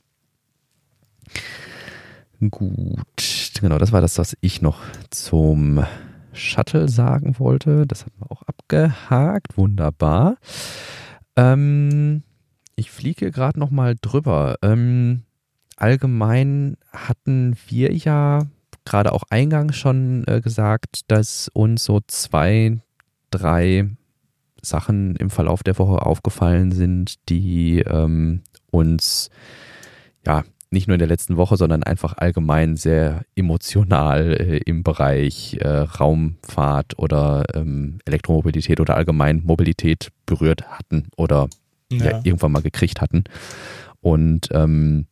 Gut, genau, das war das, was ich noch zum Shuttle sagen wollte. Das haben wir auch abgehakt. Wunderbar. Ähm, ich fliege gerade noch mal drüber. Ähm, allgemein hatten wir ja gerade auch eingangs schon äh, gesagt, dass uns so zwei, drei Sachen im Verlauf der Woche aufgefallen sind, die ähm, uns ja nicht nur in der letzten Woche, sondern einfach allgemein sehr emotional äh, im Bereich äh, Raumfahrt oder ähm, Elektromobilität oder allgemein Mobilität berührt hatten oder ja. Ja, irgendwann mal gekriegt hatten. Und ähm,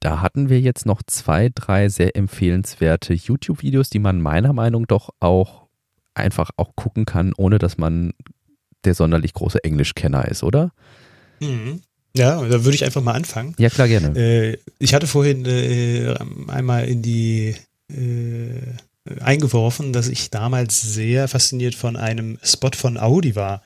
da hatten wir jetzt noch zwei, drei sehr empfehlenswerte YouTube-Videos, die man meiner Meinung nach doch auch einfach auch gucken kann, ohne dass man der sonderlich große Englischkenner ist, oder? Mhm. Ja, da würde ich einfach mal anfangen. Ja, klar, gerne. Äh, ich hatte vorhin äh, einmal in die äh, eingeworfen, dass ich damals sehr fasziniert von einem Spot von Audi war,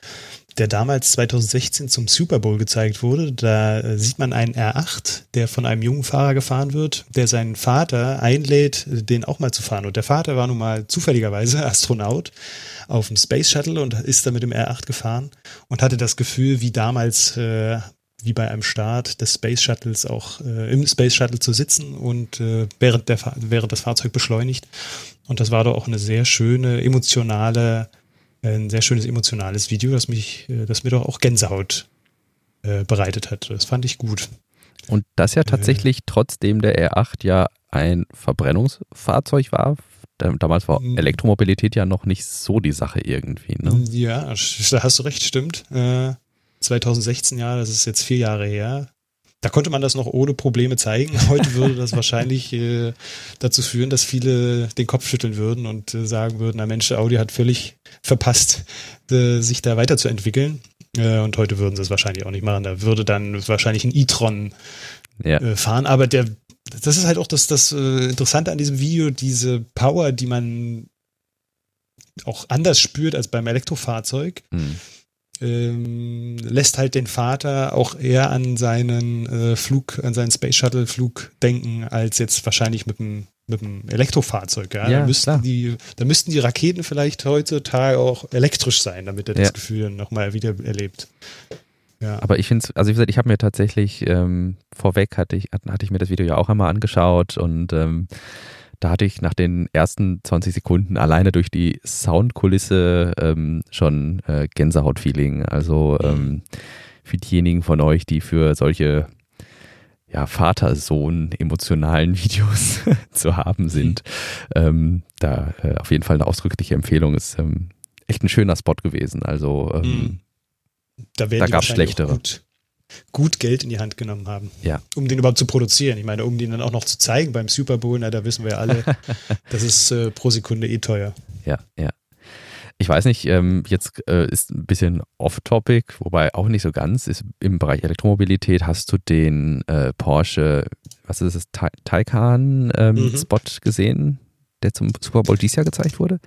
der damals 2016 zum Super Bowl gezeigt wurde. Da äh, sieht man einen R8, der von einem jungen Fahrer gefahren wird, der seinen Vater einlädt, den auch mal zu fahren. Und der Vater war nun mal zufälligerweise Astronaut auf dem Space Shuttle und ist da mit dem R8 gefahren und hatte das Gefühl, wie damals äh, wie bei einem Start des Space Shuttles auch äh, im Space Shuttle zu sitzen und äh, während, der, während das Fahrzeug beschleunigt. Und das war doch auch eine sehr schöne, emotionale ein sehr schönes emotionales Video, das mich, äh, das mir doch auch Gänsehaut äh, bereitet hat. Das fand ich gut. Und das ja tatsächlich, äh, trotzdem der R8 ja ein Verbrennungsfahrzeug war. Damals war mhm. Elektromobilität ja noch nicht so die Sache irgendwie. Ne? Ja, da hast du recht, stimmt. Äh, 2016, ja, das ist jetzt vier Jahre her. Da konnte man das noch ohne Probleme zeigen. Heute würde das wahrscheinlich äh, dazu führen, dass viele den Kopf schütteln würden und äh, sagen würden, na Mensch, Audi hat völlig verpasst, äh, sich da weiterzuentwickeln. Äh, und heute würden sie es wahrscheinlich auch nicht machen. Da würde dann wahrscheinlich ein e-tron ja. Äh, fahren. Aber der, das ist halt auch das, das äh, Interessante an diesem Video, diese Power, die man auch anders spürt als beim Elektrofahrzeug. Mhm ähm, lässt halt den Vater auch eher an seinen äh, Flug, an seinen Space Shuttle Flug denken, als jetzt wahrscheinlich mit dem mit dem Elektrofahrzeug. Ja? ja da, müssten die, da müssten die Raketen vielleicht heutzutage auch elektrisch sein, damit er ja. das Gefühl nochmal wieder erlebt. Ja. Aber ich finde es, also wie gesagt, ich habe mir tatsächlich ähm, vorweg hatte ich, hatte ich mir das Video ja auch einmal angeschaut und ähm, da hatte ich nach den ersten 20 Sekunden alleine durch die Soundkulisse ähm, schon äh, Gänsehaut-Feeling. Also ähm, für diejenigen von euch, die für solche ja, Vater-Sohn emotionalen Videos zu haben sind, ähm, da äh, auf jeden Fall eine ausdrückliche Empfehlung. Ist ähm, echt ein schöner Spot gewesen. Also ähm, mhm. da, da gab es schlechtere. Gut, gut Geld in die Hand genommen haben, ja. um den überhaupt zu produzieren. Ich meine, um den dann auch noch zu zeigen beim Super Bowl, na, da wissen wir ja alle, das ist äh, pro Sekunde eh teuer. Ja, ja. Ich weiß nicht, ähm, jetzt äh, ist ein bisschen off-topic, wobei auch nicht so ganz, ist im Bereich Elektromobilität hast du den äh, Porsche, was ist das, Taycan ähm, mhm. Spot gesehen, der zum Super Bowl dieses Jahr gezeigt wurde?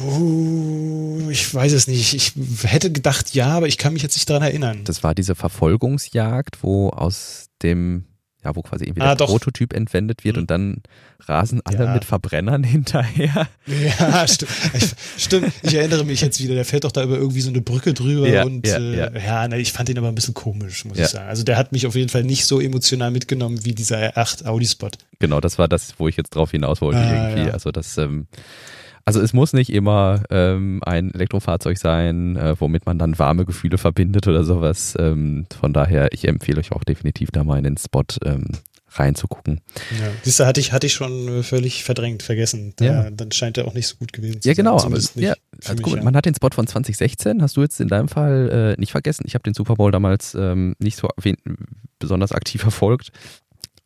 Uh, ich weiß es nicht. Ich hätte gedacht, ja, aber ich kann mich jetzt nicht daran erinnern. Das war diese Verfolgungsjagd, wo aus dem, ja, wo quasi irgendwie ah, der doch. Prototyp entwendet wird mhm. und dann rasen alle ja. mit Verbrennern hinterher. Ja, stimmt. Ich, stimmt. Ich erinnere mich jetzt wieder. Der fährt doch da über irgendwie so eine Brücke drüber ja, und ja, äh, ja. ja ne, ich fand ihn aber ein bisschen komisch, muss ich sagen. Also der hat mich auf jeden Fall nicht so emotional mitgenommen wie dieser R8 Audi-Spot. Genau, das war das, wo ich jetzt drauf hinaus wollte ah, irgendwie. Also das, ähm, also es muss nicht immer ähm, ein Elektrofahrzeug sein, äh, womit man dann warme Gefühle verbindet oder sowas. Ähm, von daher, ich empfehle euch auch definitiv da mal in den Spot ähm, reinzugucken. Ja, siehst du, hatte ich, hatte ich schon äh, völlig verdrängt, vergessen. Da, ja. Dann scheint er auch nicht so gut gewesen zu ja, genau, sein. Aber, ja, also gut, ja. man hat den Spot von 2016, hast du jetzt in deinem Fall äh, nicht vergessen. Ich habe den Super Bowl damals ähm, nicht so besonders aktiv verfolgt.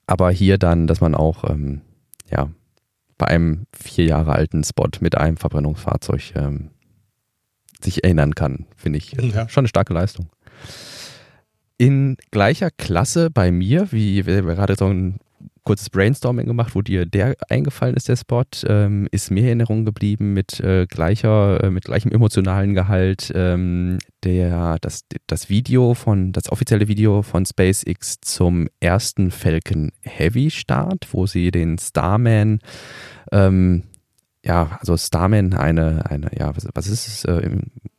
Aber hier dann, dass man auch, ähm, ja, bei einem vier Jahre alten Spot mit einem Verbrennungsfahrzeug ähm, sich erinnern kann, finde ich ja. schon eine starke Leistung. In gleicher Klasse bei mir, wie wir gerade so ein kurzes Brainstorming gemacht, wo dir der eingefallen ist, der Spot, ähm, ist mir Erinnerung geblieben mit äh, gleicher, äh, mit gleichem emotionalen Gehalt. Ähm, der, das, das Video von, das offizielle Video von SpaceX zum ersten Falcon Heavy Start, wo sie den Starman ähm, ja, also Starman, eine, eine, ja, was, was ist es? Äh,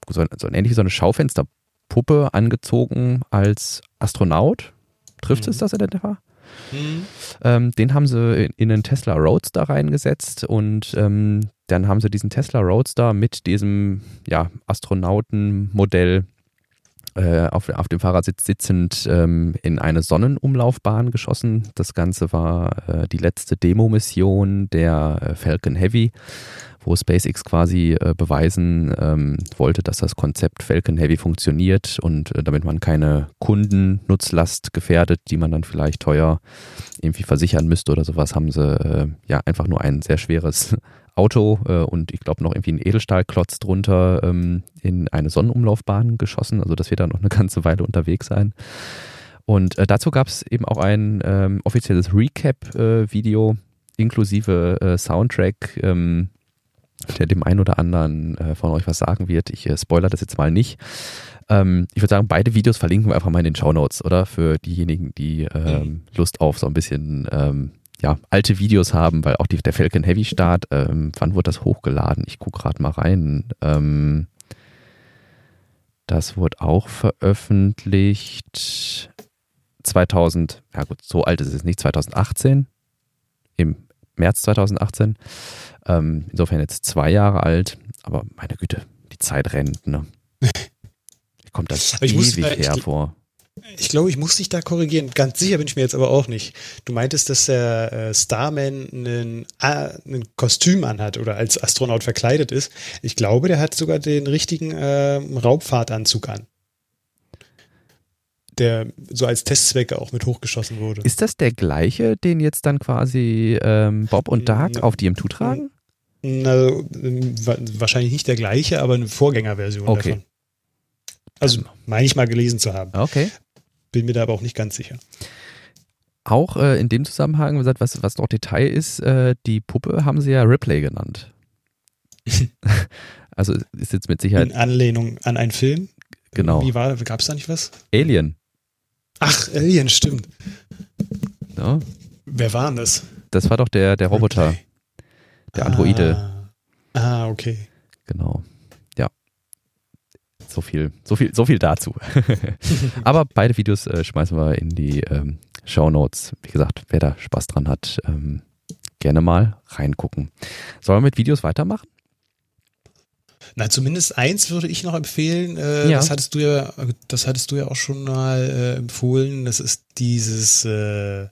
so, so ein ähnlich so eine Schaufensterpuppe angezogen als Astronaut. Trifft mhm. es, dass er denn war? Mhm. Ähm, den haben sie in, in einen Tesla Roadster reingesetzt und ähm, dann haben sie diesen Tesla Roadster mit diesem ja, Astronautenmodell äh, auf, auf dem Fahrersitz sitzend ähm, in eine Sonnenumlaufbahn geschossen. Das Ganze war äh, die letzte Demo-Mission der äh, Falcon Heavy, wo SpaceX quasi äh, beweisen ähm, wollte, dass das Konzept Falcon Heavy funktioniert und äh, damit man keine Kundennutzlast gefährdet, die man dann vielleicht teuer irgendwie versichern müsste oder sowas, haben sie äh, ja einfach nur ein sehr schweres Auto äh, und ich glaube noch irgendwie ein Edelstahlklotz drunter ähm, in eine Sonnenumlaufbahn geschossen. Also das wird dann noch eine ganze Weile unterwegs sein. Und äh, dazu gab es eben auch ein ähm, offizielles Recap-Video äh, inklusive Soundtrack, ähm, der dem einen oder anderen äh, von euch was sagen wird. Ich äh, spoiler das jetzt mal nicht. Ähm, ich würde sagen, beide Videos verlinken wir einfach mal in den Show Notes, oder? Für diejenigen, die ähm. Lust auf so ein bisschen ähm, ja, alte Videos haben, weil auch die, der Falcon Heavy Start, ähm, wann wurde das hochgeladen? Ich gucke gerade mal rein. Ähm, das wurde auch veröffentlicht 2000, ja gut, so alt ist es nicht, 2018, im März 2018. Ähm, insofern jetzt zwei Jahre alt. aber meine Güte, die Zeit rennt, ne? Kommt das Aber ich muss- ewig äh, ich- hervor. Ich glaube, ich muss dich da korrigieren. Ganz sicher bin ich mir jetzt aber auch nicht. Du meintest, dass der äh, Starman einen, äh, ein Kostüm anhat oder als Astronaut verkleidet ist. Ich glaube, der hat sogar den richtigen äh, Raumfahrtanzug an. Der so als Testzwecke auch mit hochgeschossen wurde. Ist das der gleiche, den jetzt dann quasi ähm, Bob und Dark auf die M2 tragen? Wa- wahrscheinlich nicht der gleiche, aber eine Vorgängerversion Okay. davon. Also meine ich mal gelesen zu haben. Okay. Bin mir da aber auch nicht ganz sicher. Auch äh, in dem Zusammenhang, gesagt, was, was noch Detail ist, äh, die Puppe haben sie ja Ripley genannt. also ist jetzt mit Sicherheit, In Anlehnung an einen Film. genau, Wie war, gab es da nicht was? Alien. Ach, Alien, stimmt. Ne? Wer war denn das? Das war doch der, der Roboter, Ripley. der Androide. Ah, ah, okay. Genau. Ja. So viel, so viel, so viel dazu. Aber beide Videos äh, schmeißen wir in die ähm, Show Notes. Wie gesagt, wer da Spaß dran hat, ähm, gerne mal reingucken. Sollen wir mit Videos weitermachen? Na, zumindest eins würde ich noch empfehlen. Äh, Ja. Das hattest du ja, das hattest du ja auch schon mal äh, empfohlen. Das ist dieses, äh, äh,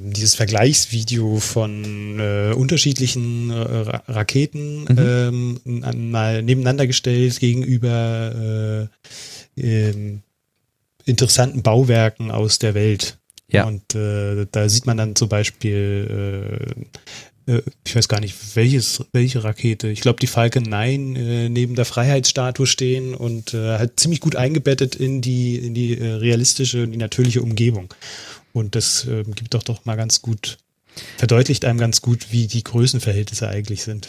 dieses Vergleichsvideo von äh, unterschiedlichen äh, Ra Raketen ähm, an- mal nebeneinander gestellt gegenüber äh, ähm, interessanten Bauwerken aus der Welt. Ja. Und äh, da sieht man dann zum Beispiel, ich weiß gar nicht, welches, welche Rakete. Ich glaube, die Falcon 9 äh, neben der Freiheitsstatue stehen und äh, halt ziemlich gut eingebettet in die, in die äh, realistische, die natürliche Umgebung. Und das äh, gibt doch doch mal ganz gut, verdeutlicht einem ganz gut, wie die Größenverhältnisse eigentlich sind.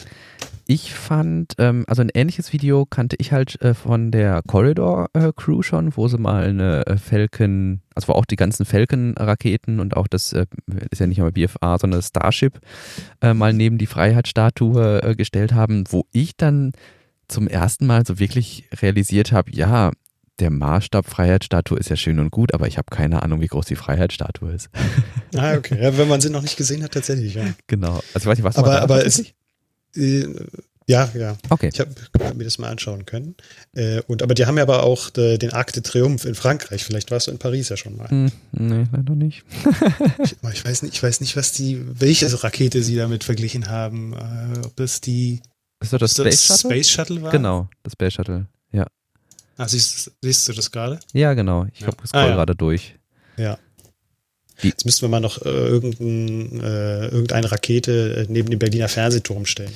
Ich fand, ähm, also ein ähnliches Video kannte ich halt äh, von der Corridor äh, Crew schon, wo sie mal eine äh, Falcon, also wo auch die ganzen Falcon-Raketen und auch das äh, ist ja nicht nur BFA, sondern das Starship äh, mal neben die Freiheitsstatue äh, gestellt haben, wo ich dann zum ersten Mal so wirklich realisiert habe, ja, der Maßstab Freiheitsstatue ist ja schön und gut, aber ich habe keine Ahnung, wie groß die Freiheitsstatue ist. Ah, okay. Ja, wenn man sie noch nicht gesehen hat, tatsächlich, ja. genau. Also ich weiß nicht, was Aber- da aber tatsächlich? Äh, ja, ja. Okay. Ich habe hab mir das mal anschauen können. Äh, und, aber die haben ja aber auch äh, den Arc de Triomphe in Frankreich. Vielleicht warst du in Paris ja schon mal. Hm, nee, leider nicht. Ich, ich, weiß nicht, ich weiß nicht, was die, welche Rakete sie damit verglichen haben. Äh, ob das die Ist das ob Space Shuttle? Space Shuttle war? Genau, das Space Shuttle. Ja. Ah, siehst, siehst du das gerade? Ja, genau. Ich Ja. glaube, scroll Ah, ja. gerade durch. Ja. Jetzt müssten wir mal noch äh, irgendein, äh, irgendeine Rakete äh, neben dem Berliner Fernsehturm stellen.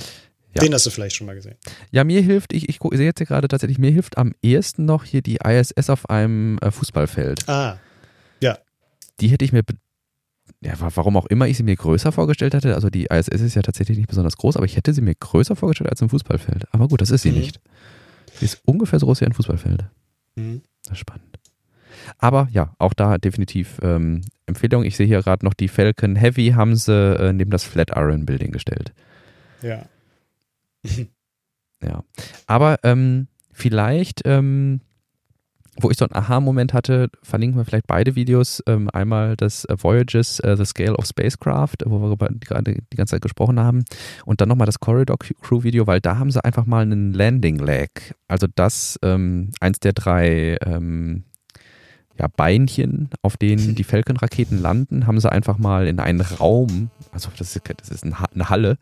Ja. Den hast du vielleicht schon mal gesehen. Ja, mir hilft, ich, ich gu- sehe jetzt hier gerade tatsächlich, mir hilft am ehesten noch hier die ISS auf einem äh, Fußballfeld. Ah, Die hätte ich mir, ja, wa- warum auch immer ich sie mir größer vorgestellt hatte. Also die ISS ist ja tatsächlich nicht besonders groß, aber ich hätte sie mir größer vorgestellt als ein Fußballfeld. Aber gut, das ist sie Mhm. nicht. Sie ist ungefähr so groß wie ein Fußballfeld. hm. Das ist spannend. Aber ja, auch da definitiv ähm, Empfehlung. Ich sehe hier gerade noch die Falcon Heavy haben sie äh, neben das Flatiron Building gestellt. ja. Ja. Aber ähm, vielleicht, ähm, wo ich so einen Aha-Moment hatte, verlinken wir vielleicht beide Videos. Ähm, einmal das äh, Voyages, äh, The Scale of Spacecraft, wo wir gerade die ganze Zeit gesprochen haben. Und dann nochmal das Corridor Crew Video, weil da haben sie einfach mal einen Landing Lag. Also das, ähm, eins der drei ähm, ja, Beinchen, auf denen die Falcon-Raketen landen, haben sie einfach mal in einen Raum, also das ist, das ist eine Halle,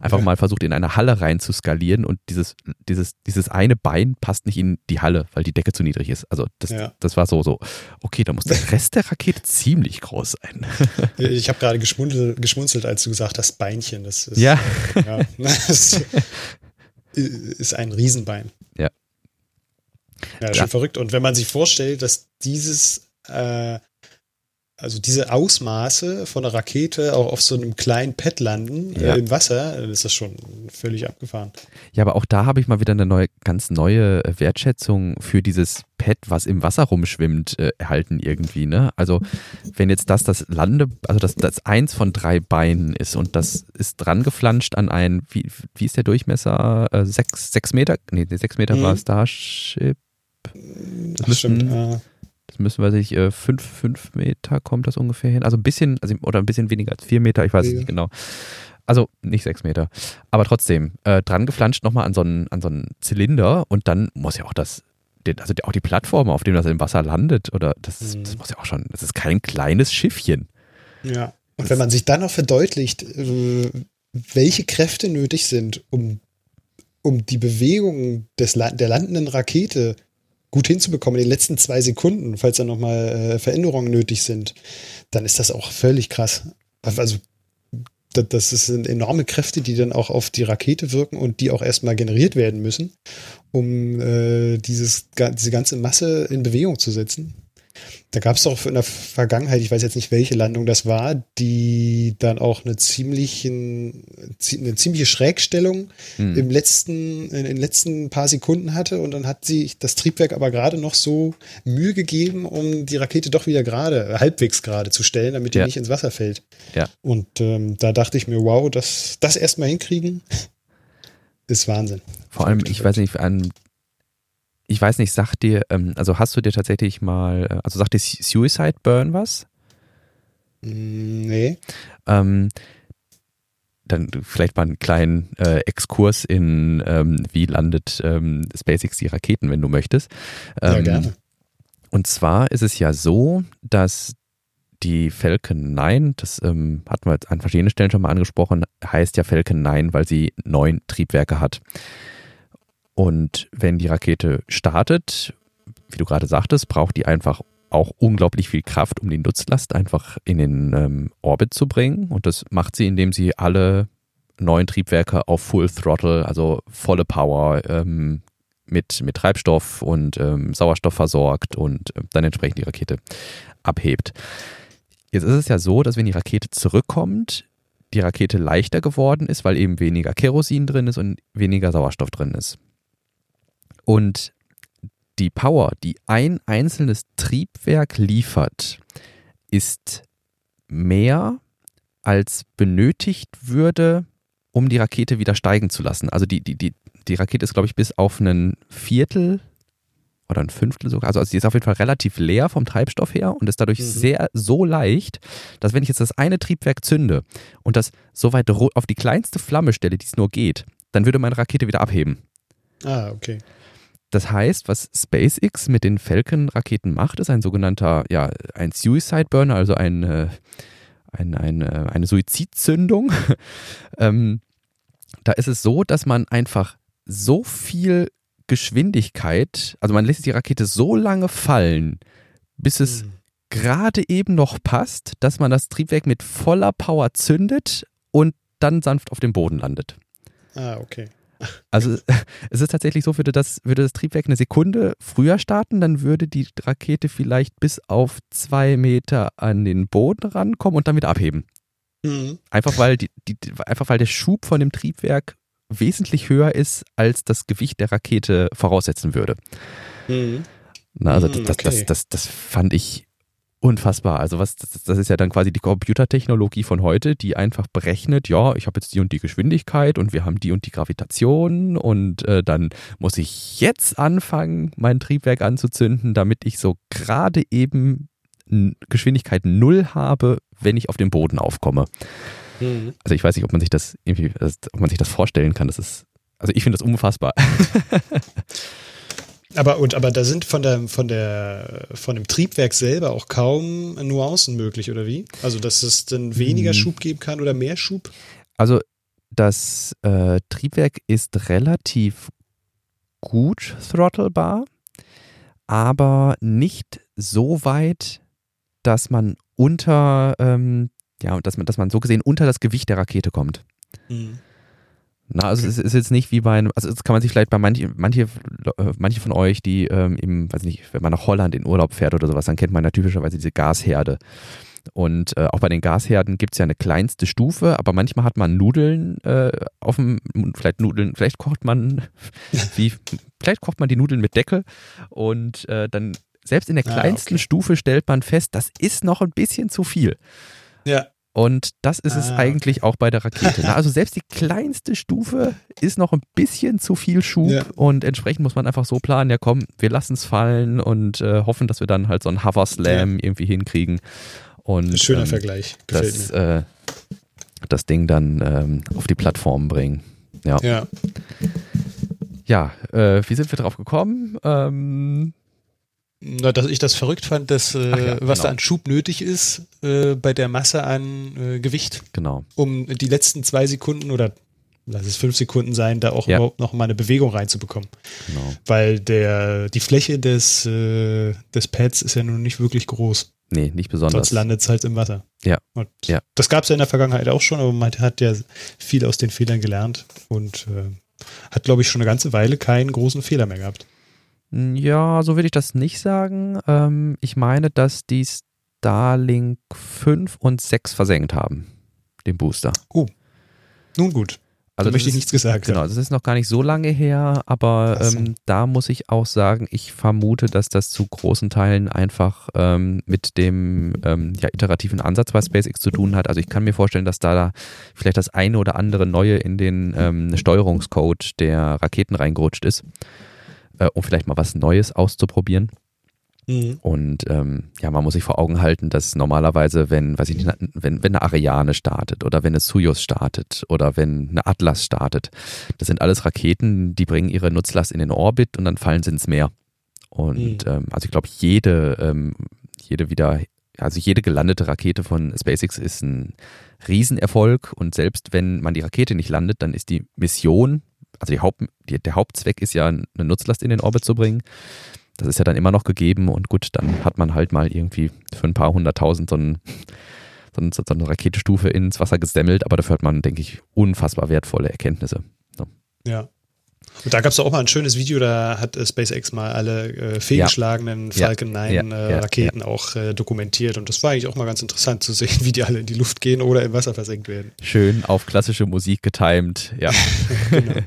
einfach mal versucht, in eine Halle rein zu skalieren und dieses, dieses, dieses eine Bein passt nicht in die Halle, weil die Decke zu niedrig ist. Also das, Ja. das war so, so, okay, da muss der Rest der Rakete ziemlich groß sein. Ich habe gerade geschmunzelt, geschmunzelt, als du gesagt hast, Beinchen. Das ist, Ja. ja. Das ist ein Riesenbein. Ja. Ja, schon Ja. verrückt. Und wenn man sich vorstellt, dass dieses, äh, also diese Ausmaße von einer Rakete auch auf so einem kleinen Pad landen Ja. äh, im Wasser, dann ist das schon völlig abgefahren. Ja, aber auch da habe ich mal wieder eine neue, ganz neue Wertschätzung für dieses Pad, was im Wasser rumschwimmt, äh, erhalten irgendwie. Ne? Also wenn jetzt das das Lande, also das, das eins von drei Beinen ist und das ist dran geflanscht an ein, wie, wie ist der Durchmesser? Äh, sechs, sechs Meter? Nee, nee, sechs Meter Mhm. war Starship. Das müssten- stimmt. Äh, Das müssen wir sich, äh, fünf, fünf Meter kommt das ungefähr hin. Also ein bisschen, also, oder ein bisschen weniger als vier Meter, ich weiß es Ja. nicht genau. Also nicht sechs Meter. Aber trotzdem, äh, dran geflanscht nochmal an so einen, an so einen Zylinder und dann muss ja auch das, also auch die Plattform, auf dem das im Wasser landet, oder das, ist- Mhm. das muss ja auch schon, das ist kein kleines Schiffchen. Ja. Und wenn man sich dann noch verdeutlicht, äh, welche Kräfte nötig sind, um, um die Bewegung des, der landenden Rakete gut hinzubekommen in den letzten zwei Sekunden, falls da nochmal äh, Veränderungen nötig sind, dann ist das auch völlig krass. Also da- das sind enorme Kräfte, die dann auch auf die Rakete wirken und die auch erstmal generiert werden müssen, um äh, dieses, diese ganze Masse in Bewegung zu setzen. Da gab es doch in der Vergangenheit, ich weiß jetzt nicht, welche Landung das war, die dann auch eine, ziemlichen, zie- eine ziemliche Schrägstellung Hm. im letzten, in den letzten paar Sekunden hatte und dann hat sie das Triebwerk aber gerade noch so Mühe gegeben, um die Rakete doch wieder gerade, halbwegs gerade zu stellen, damit die Ja. nicht ins Wasser fällt. Ja. Und ähm, da dachte ich mir, wow, das, das erstmal hinkriegen, ist Wahnsinn. Vor allem, ich weiß nicht, an, ich weiß nicht, sagt dir, ähm, also hast du dir tatsächlich mal, äh, also sagt dir Suicide Burn was? Mm, Nee. Ähm, dann vielleicht mal einen kleinen äh, Exkurs in, ähm, wie landet ähm, SpaceX die Raketen, wenn du möchtest. Ja, Ähm, gerne. Und zwar ist es ja so, dass die Falcon 9, das ähm, hatten wir an verschiedenen Stellen schon mal angesprochen, heißt ja Falcon 9, weil sie neun Triebwerke hat. Und wenn die Rakete startet, wie du gerade sagtest, braucht die einfach auch unglaublich viel Kraft, um die Nutzlast einfach in den ähm, Orbit zu bringen. Und das macht sie, indem sie alle neuen Triebwerke auf Full Throttle, also volle Power, ähm, mit, mit Treibstoff und ähm, Sauerstoff versorgt und äh, dann entsprechend die Rakete abhebt. Jetzt ist es ja so, dass wenn die Rakete zurückkommt, die Rakete leichter geworden ist, weil eben weniger Kerosin drin ist und weniger Sauerstoff drin ist. Und die Power, die ein einzelnes Triebwerk liefert, ist mehr als benötigt würde, um die Rakete wieder steigen zu lassen. Also die, die, die, die Rakete ist, glaube ich, bis auf einen Viertel oder ein Fünftel sogar, also sie ist auf jeden Fall relativ leer vom Treibstoff her und ist dadurch Mhm. sehr so leicht, dass wenn ich jetzt das eine Triebwerk zünde und das so weit auf die kleinste Flamme stelle, die es nur geht, dann würde meine Rakete wieder abheben. Ah, okay. Das heißt, was SpaceX mit den Falcon-Raketen macht, ist ein sogenannter, ja, ein Suicide Burner, also ein, äh, ein, ein, äh, eine Suizidzündung. ähm, da ist es so, dass man einfach so viel Geschwindigkeit, also man lässt die Rakete so lange fallen, bis es Hm. gerade eben noch passt, dass man das Triebwerk mit voller Power zündet und dann sanft auf dem Boden landet. Ah, okay. Also es ist tatsächlich so, würde das, würde das Triebwerk eine Sekunde früher starten, dann würde die Rakete vielleicht bis auf zwei Meter an den Boden rankommen und dann wieder abheben. Mhm. Einfach weil, die, die, einfach weil der Schub von dem Triebwerk wesentlich höher ist, als das Gewicht der Rakete voraussetzen würde. Mhm. Na, also das, das, das, okay. das, das fand ich unfassbar. Also was, das, das ist ja dann quasi die Computertechnologie von heute, die einfach berechnet, ja, ich habe jetzt die und die Geschwindigkeit und wir haben die und die Gravitation und äh, dann muss ich jetzt anfangen, mein Triebwerk anzuzünden, damit ich so gerade eben Geschwindigkeit null habe, wenn ich auf den Boden aufkomme. Mhm. Also ich weiß nicht, ob man sich das irgendwie, ob man sich das vorstellen kann. Das ist, also ich finde das unfassbar. Aber, und, aber da sind von der, von der, von dem Triebwerk selber auch kaum Nuancen möglich, oder wie? Also, dass es dann weniger Hm. Schub geben kann oder mehr Schub? Also das äh, Triebwerk ist relativ gut throttlebar, aber nicht so weit, dass man unter, ähm, ja, dass man, dass man so gesehen unter das Gewicht der Rakete kommt. Mhm. Na, also es ist jetzt nicht wie bei einem, also das kann man sich vielleicht bei manchen, manche, äh, manche von euch, die ähm, im, weiß nicht, wenn man nach Holland in Urlaub fährt oder sowas, dann kennt man ja typischerweise diese Gasherde. Und äh, auch bei den Gasherden gibt es ja eine kleinste Stufe, aber manchmal hat man Nudeln äh, auf dem, vielleicht Nudeln, vielleicht kocht man, wie, vielleicht kocht man die Nudeln mit Deckel und äh, dann selbst in der Ah, kleinsten okay. Stufe stellt man fest, das ist noch ein bisschen zu viel. Ja. Und das ist es Ah, eigentlich auch bei der Rakete. ne? Also selbst die kleinste Stufe ist noch ein bisschen zu viel Schub Ja. und entsprechend muss man einfach so planen, ja komm, wir lassen es fallen und äh, hoffen, dass wir dann halt so einen Hover Slam irgendwie hinkriegen. Und, Schöner ähm, Vergleich. Gefällt das, mir. äh, das Ding dann ähm, auf die Plattform bringen. Ja, Ja. ja äh, wie sind wir drauf gekommen? Ähm, Na, dass ich das verrückt fand, dass, äh, ja, was genau. da an Schub nötig ist äh, bei der Masse an äh, Gewicht, genau. um die letzten zwei Sekunden oder lass es fünf Sekunden sein, da auch Ja. überhaupt noch mal eine Bewegung reinzubekommen. genau. Weil der, die Fläche des, äh, des Pads ist ja nun nicht wirklich groß. Nee, nicht besonders. Sonst landet es halt im Wasser. Ja. Und Ja. das gab es ja in der Vergangenheit auch schon, aber man hat ja viel aus den Fehlern gelernt und äh, hat, glaube ich, schon eine ganze Weile keinen großen Fehler mehr gehabt. Ja, so würde ich das nicht sagen. Ähm, ich meine, dass die Starlink 5 und 6 versenkt haben, den Booster. Nun gut, Also da möchte ich nichts gesagt Genau, das ist noch gar nicht so lange her, aber ähm, da muss ich auch sagen, ich vermute, dass das zu großen Teilen einfach ähm, mit dem ähm, ja, iterativen Ansatz bei SpaceX zu tun hat. Also ich kann mir vorstellen, dass da, da vielleicht das eine oder andere Neue in den ähm, Steuerungscode der Raketen reingerutscht ist, äh, um vielleicht mal was Neues auszuprobieren. Mhm. Und ähm, ja, man muss sich vor Augen halten, dass normalerweise, wenn, weiß ich nicht, wenn, wenn eine Ariane startet oder wenn eine Soyuz startet oder wenn eine Atlas startet, das sind alles Raketen, die bringen ihre Nutzlast in den Orbit und dann fallen sie ins Meer. Und ähm, also ich glaube, jede, ähm, jede wieder, also jede gelandete Rakete von SpaceX ist ein Riesenerfolg und selbst wenn man die Rakete nicht landet, dann ist die Mission, also Haupt, die, der Hauptzweck ist ja, eine Nutzlast in den Orbit zu bringen. Das ist ja dann immer noch gegeben und gut, dann hat man halt mal irgendwie für ein paar hunderttausend so, ein, so, ein, so eine Raketestufe ins Wasser gesemmelt, aber dafür hat man, denke ich, unfassbar wertvolle Erkenntnisse. Ja. Und da gab es auch mal ein schönes Video, da hat äh, SpaceX mal alle äh, fehlgeschlagenen Ja. Falcon 9 Ja. äh, Ja. Raketen auch äh, dokumentiert. Und das war eigentlich auch mal ganz interessant zu sehen, wie die alle in die Luft gehen oder im Wasser versenkt werden. Schön auf klassische Musik getimed, ja. Genau.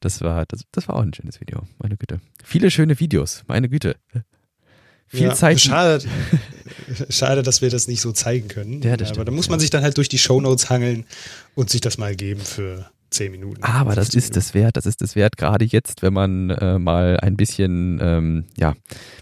Das war, das, das war auch ein schönes Video, meine Güte. Viele schöne Videos, meine Güte. Viel ja, Zeit. Schade, schade, dass wir das nicht so zeigen können. Ja, das Aber da muss man ja. sich dann halt durch die Shownotes hangeln und sich das mal geben für 10 Minuten. Aber das 15 ist es wert, das ist es wert, gerade jetzt, wenn man äh, mal ein bisschen, ähm, ja,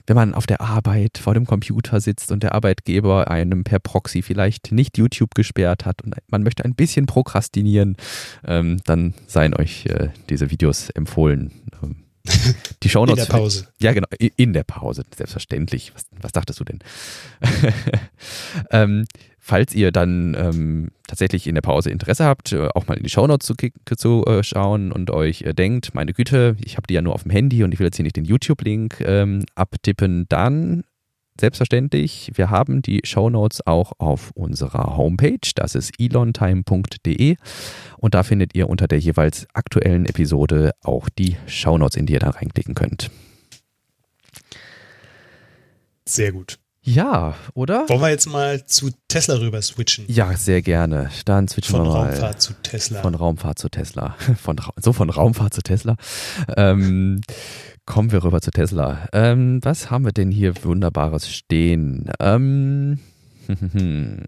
wenn man auf der Arbeit vor dem Computer sitzt und der Arbeitgeber einem per Proxy vielleicht nicht YouTube gesperrt hat und man möchte ein bisschen prokrastinieren, ähm, dann seien euch äh, diese Videos empfohlen. Ähm, die In Shownotes. der Pause. Ja, genau, in der Pause, selbstverständlich. Was, was dachtest du denn? ähm, falls ihr dann ähm, tatsächlich in der Pause Interesse habt, äh, auch mal in die Shownotes zu, zu äh, schauen und euch äh, denkt, meine Güte, ich habe die ja nur auf dem Handy und ich will jetzt hier nicht den YouTube-Link ähm, abtippen, dann selbstverständlich, wir haben die Shownotes auch auf unserer Homepage, das ist elontime.de und da findet ihr unter der jeweils aktuellen Episode auch die Shownotes, in die ihr da reinklicken könnt. Sehr gut. Ja, oder? Wollen wir jetzt mal zu Tesla rüber switchen? Ja, sehr gerne. Dann switchen Von wir mal Raumfahrt zu Tesla. von Raumfahrt zu Tesla. Von, Ra- so von Raumfahrt zu Tesla. Ähm, kommen wir rüber zu Tesla. Ähm, was haben wir denn hier Wunderbares stehen? Ähm,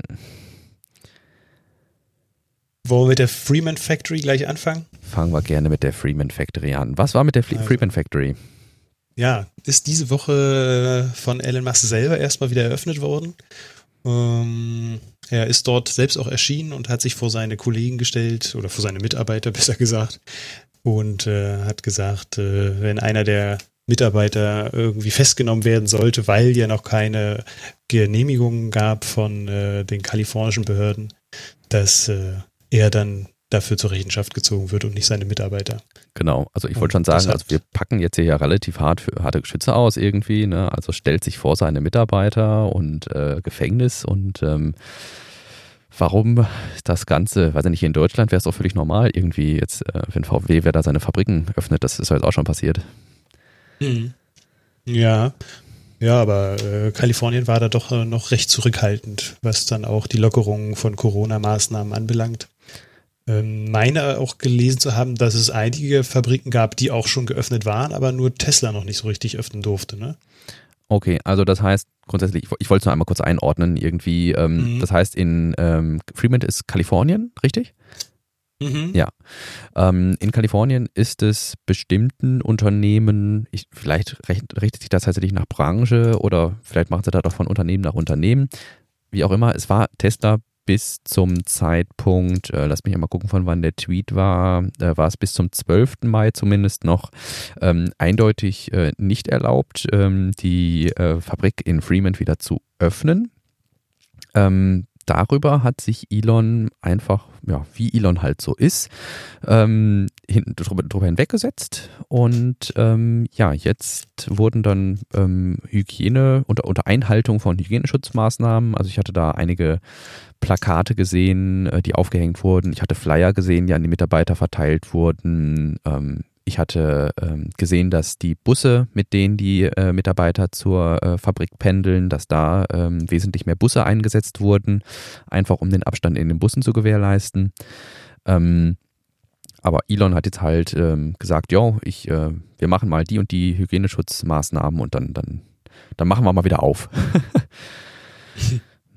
Wollen wir mit der Freeman Factory gleich anfangen? fangen wir gerne mit der Freeman Factory an. Was war mit der Fle Also. Freeman Factory? Ja, ist diese Woche von Elon Musk selber erstmal wieder eröffnet worden. Ähm, er ist dort selbst auch erschienen und hat sich vor seine Kollegen gestellt oder vor seine Mitarbeiter besser gesagt und äh, hat gesagt, äh, wenn einer der Mitarbeiter irgendwie festgenommen werden sollte, weil ja noch keine Genehmigungen gab von äh, den kalifornischen Behörden, dass äh, er dann dafür zur Rechenschaft gezogen wird und nicht seine Mitarbeiter. Genau, also ich wollte schon sagen, also wir packen jetzt hier ja relativ hart für harte Geschütze aus irgendwie, ne? Also stellt sich vor seine Mitarbeiter und äh, Gefängnis und ähm, warum das Ganze, weiß ich nicht, hier in Deutschland wäre es doch völlig normal, irgendwie jetzt, äh, wenn VW wer da seine Fabriken öffnet, das ist ja jetzt auch schon passiert. Ja, ja, aber äh, Kalifornien war da doch äh, noch recht zurückhaltend, was dann auch die Lockerung von Corona-Maßnahmen anbelangt. Ähm, meine auch gelesen zu haben, dass es einige Fabriken gab, die auch schon geöffnet waren, aber nur Tesla noch nicht so richtig öffnen durfte. Ne? Okay, also das heißt grundsätzlich, ich, ich wollte es nur einmal kurz einordnen, irgendwie, ähm, mhm. das heißt in ähm, Fremont ist Kalifornien, richtig? Mhm. Ja. Ähm, in Kalifornien ist es bestimmten Unternehmen, ich, vielleicht richtet sich das tatsächlich nach Branche oder vielleicht machen sie das auch von Unternehmen nach Unternehmen. Wie auch immer, es war Tesla bis zum Zeitpunkt, äh, lass mich einmal gucken, von wann der Tweet war, äh, war es bis zum 12. Mai zumindest noch ähm, eindeutig äh, nicht erlaubt, ähm, die äh, Fabrik in Fremont wieder zu öffnen. Ähm, darüber hat sich Elon einfach, ja, wie Elon halt so ist, ähm, hin, drüber, drüber, hinweggesetzt. Und ähm, ja, jetzt wurden dann ähm, Hygiene, unter, unter Einhaltung von Hygieneschutzmaßnahmen, also ich hatte da einige Plakate gesehen, äh, die aufgehängt wurden. Ich hatte Flyer gesehen, die an die Mitarbeiter verteilt wurden. Ähm, ich hatte ähm, gesehen, dass die Busse, mit denen die äh, Mitarbeiter zur äh, Fabrik pendeln, dass da ähm, wesentlich mehr Busse eingesetzt wurden, einfach um den Abstand in den Bussen zu gewährleisten. Ähm, aber Elon hat jetzt halt ähm, gesagt, ja, ich, äh, wir machen mal die und die Hygieneschutzmaßnahmen und dann, dann, dann machen wir mal wieder auf.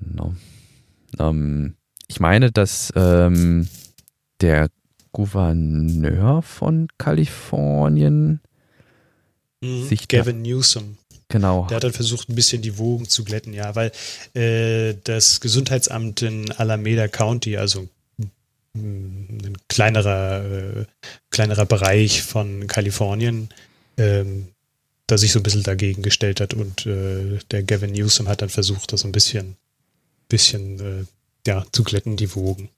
no. Ähm, ich meine, dass ähm, der Gouverneur von Kalifornien. Mhm, sich Gavin Newsom. Genau. Der hat dann versucht, ein bisschen die Wogen zu glätten, ja, weil äh, das Gesundheitsamt in Alameda County, also ein kleinerer, äh, kleinerer Bereich von Kalifornien, ähm, da sich so ein bisschen dagegen gestellt hat und äh, der Gavin Newsom hat dann versucht, das ein bisschen, bisschen äh, ja, zu glätten, die Wogen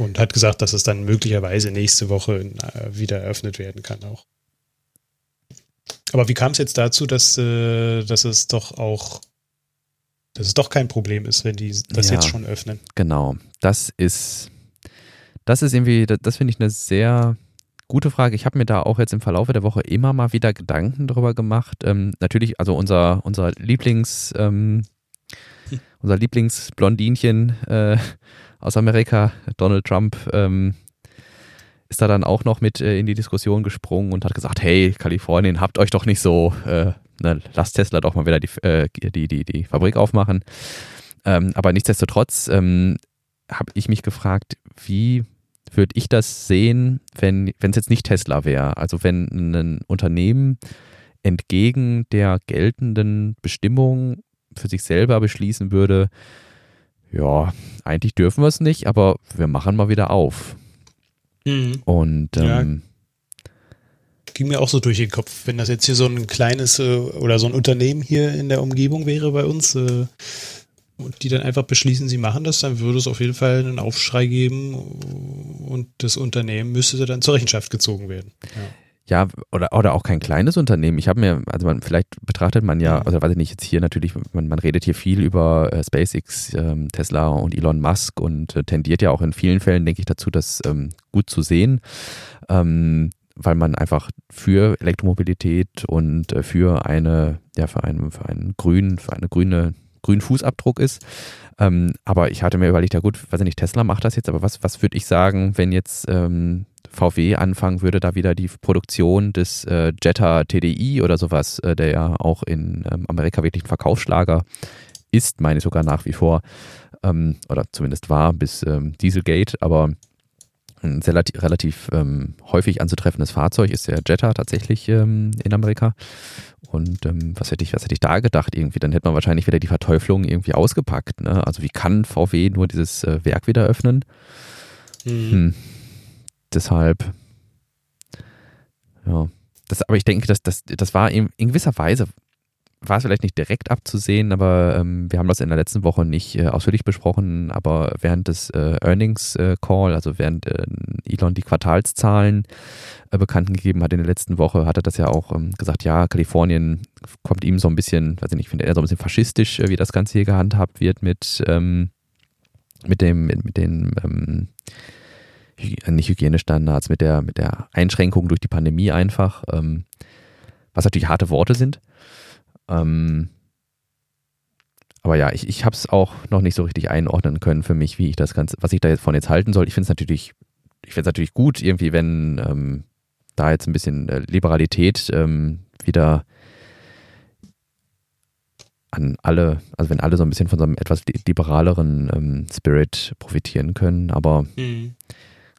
und hat gesagt, dass es dann möglicherweise nächste Woche äh, wieder eröffnet werden kann auch. Aber wie kam es jetzt dazu, dass, äh, dass es doch auch, dass es doch kein Problem ist, wenn die das ja, jetzt schon öffnen? Genau, das ist, das ist irgendwie, das, das finde ich eine sehr gute Frage. Ich habe mir da auch jetzt im Verlauf der Woche immer mal wieder Gedanken drüber gemacht. Ähm, natürlich, also unser, unser Lieblings, ähm, hm. unser Lieblingsblondinchen äh, aus Amerika, Donald Trump, ähm, ist da dann auch noch mit äh, in die Diskussion gesprungen und hat gesagt, hey, Kalifornien, habt euch doch nicht so, äh, ne, lasst Tesla doch mal wieder die, äh, die, die, die Fabrik aufmachen. Ähm, aber nichtsdestotrotz ähm, habe ich mich gefragt, wie würde ich das sehen, wenn es jetzt nicht Tesla wäre? Also wenn ein Unternehmen entgegen der geltenden Bestimmung für sich selber beschließen würde, ja, eigentlich dürfen wir es nicht, aber wir machen mal wieder auf. Mhm. Und ähm, ja, ging mir auch so durch den Kopf, wenn das jetzt hier so ein kleines äh, oder so ein Unternehmen hier in der Umgebung wäre bei uns äh, und die dann einfach beschließen, sie machen das, dann würde es auf jeden Fall einen Aufschrei geben und das Unternehmen müsste dann zur Rechenschaft gezogen werden. Ja ja, oder, oder auch kein kleines Unternehmen. Ich habe mir, also man, vielleicht betrachtet man ja, also weiß ich nicht, jetzt hier natürlich, man, man redet hier viel über äh, SpaceX, ähm, Tesla und Elon Musk und äh, tendiert ja auch in vielen Fällen, denke ich, dazu, das ähm, gut zu sehen. Ähm, weil man einfach für Elektromobilität und äh, für eine, ja, für einen, für einen grünen, für eine grüne, grünen Fußabdruck ist. Ähm, aber ich hatte mir überlegt, ja gut, weiß ich nicht, Tesla macht das jetzt, aber was, was würde ich sagen, wenn jetzt ähm, VW anfangen würde, da wieder die Produktion des äh, Jetta TDI oder sowas, äh, der ja auch in ähm, Amerika wirklich ein Verkaufsschlager ist, meine ich sogar nach wie vor, ähm, oder zumindest war bis ähm, Dieselgate, aber ein sehr, relativ ähm, häufig anzutreffendes Fahrzeug ist der Jetta tatsächlich ähm, in Amerika. Und ähm, was hätte ich, was hätte ich da gedacht irgendwie? Dann hätte man wahrscheinlich wieder die Verteuflung irgendwie ausgepackt. Ne? Also wie kann VW nur dieses äh, Werk wieder öffnen? Mhm. Hm deshalb, ja. Das, aber ich denke, dass das, das war in, in gewisser Weise, war es vielleicht nicht direkt abzusehen, aber ähm, wir haben das in der letzten Woche nicht äh, ausführlich besprochen, aber während des äh, Earnings äh, Call, also während äh, Elon die Quartalszahlen äh, bekannt gegeben hat in der letzten Woche, hat er das ja auch ähm, gesagt, ja, Kalifornien kommt ihm so ein bisschen, weiß ich nicht, ich finde er so ein bisschen faschistisch, äh, wie das Ganze hier gehandhabt wird mit, ähm, mit dem, mit, mit den ähm, nicht Hygienestandards, mit der, mit der Einschränkung durch die Pandemie einfach, ähm, was natürlich harte Worte sind. Ähm, aber ja, ich, ich habe es auch noch nicht so richtig einordnen können für mich, wie ich das Ganze, was ich da jetzt von jetzt halten soll. Ich finde es natürlich, ich finde es natürlich gut, irgendwie, wenn ähm, da jetzt ein bisschen äh, Liberalität ähm, wieder an alle, also wenn alle so ein bisschen von so einem etwas liberaleren ähm, Spirit profitieren können, aber mhm.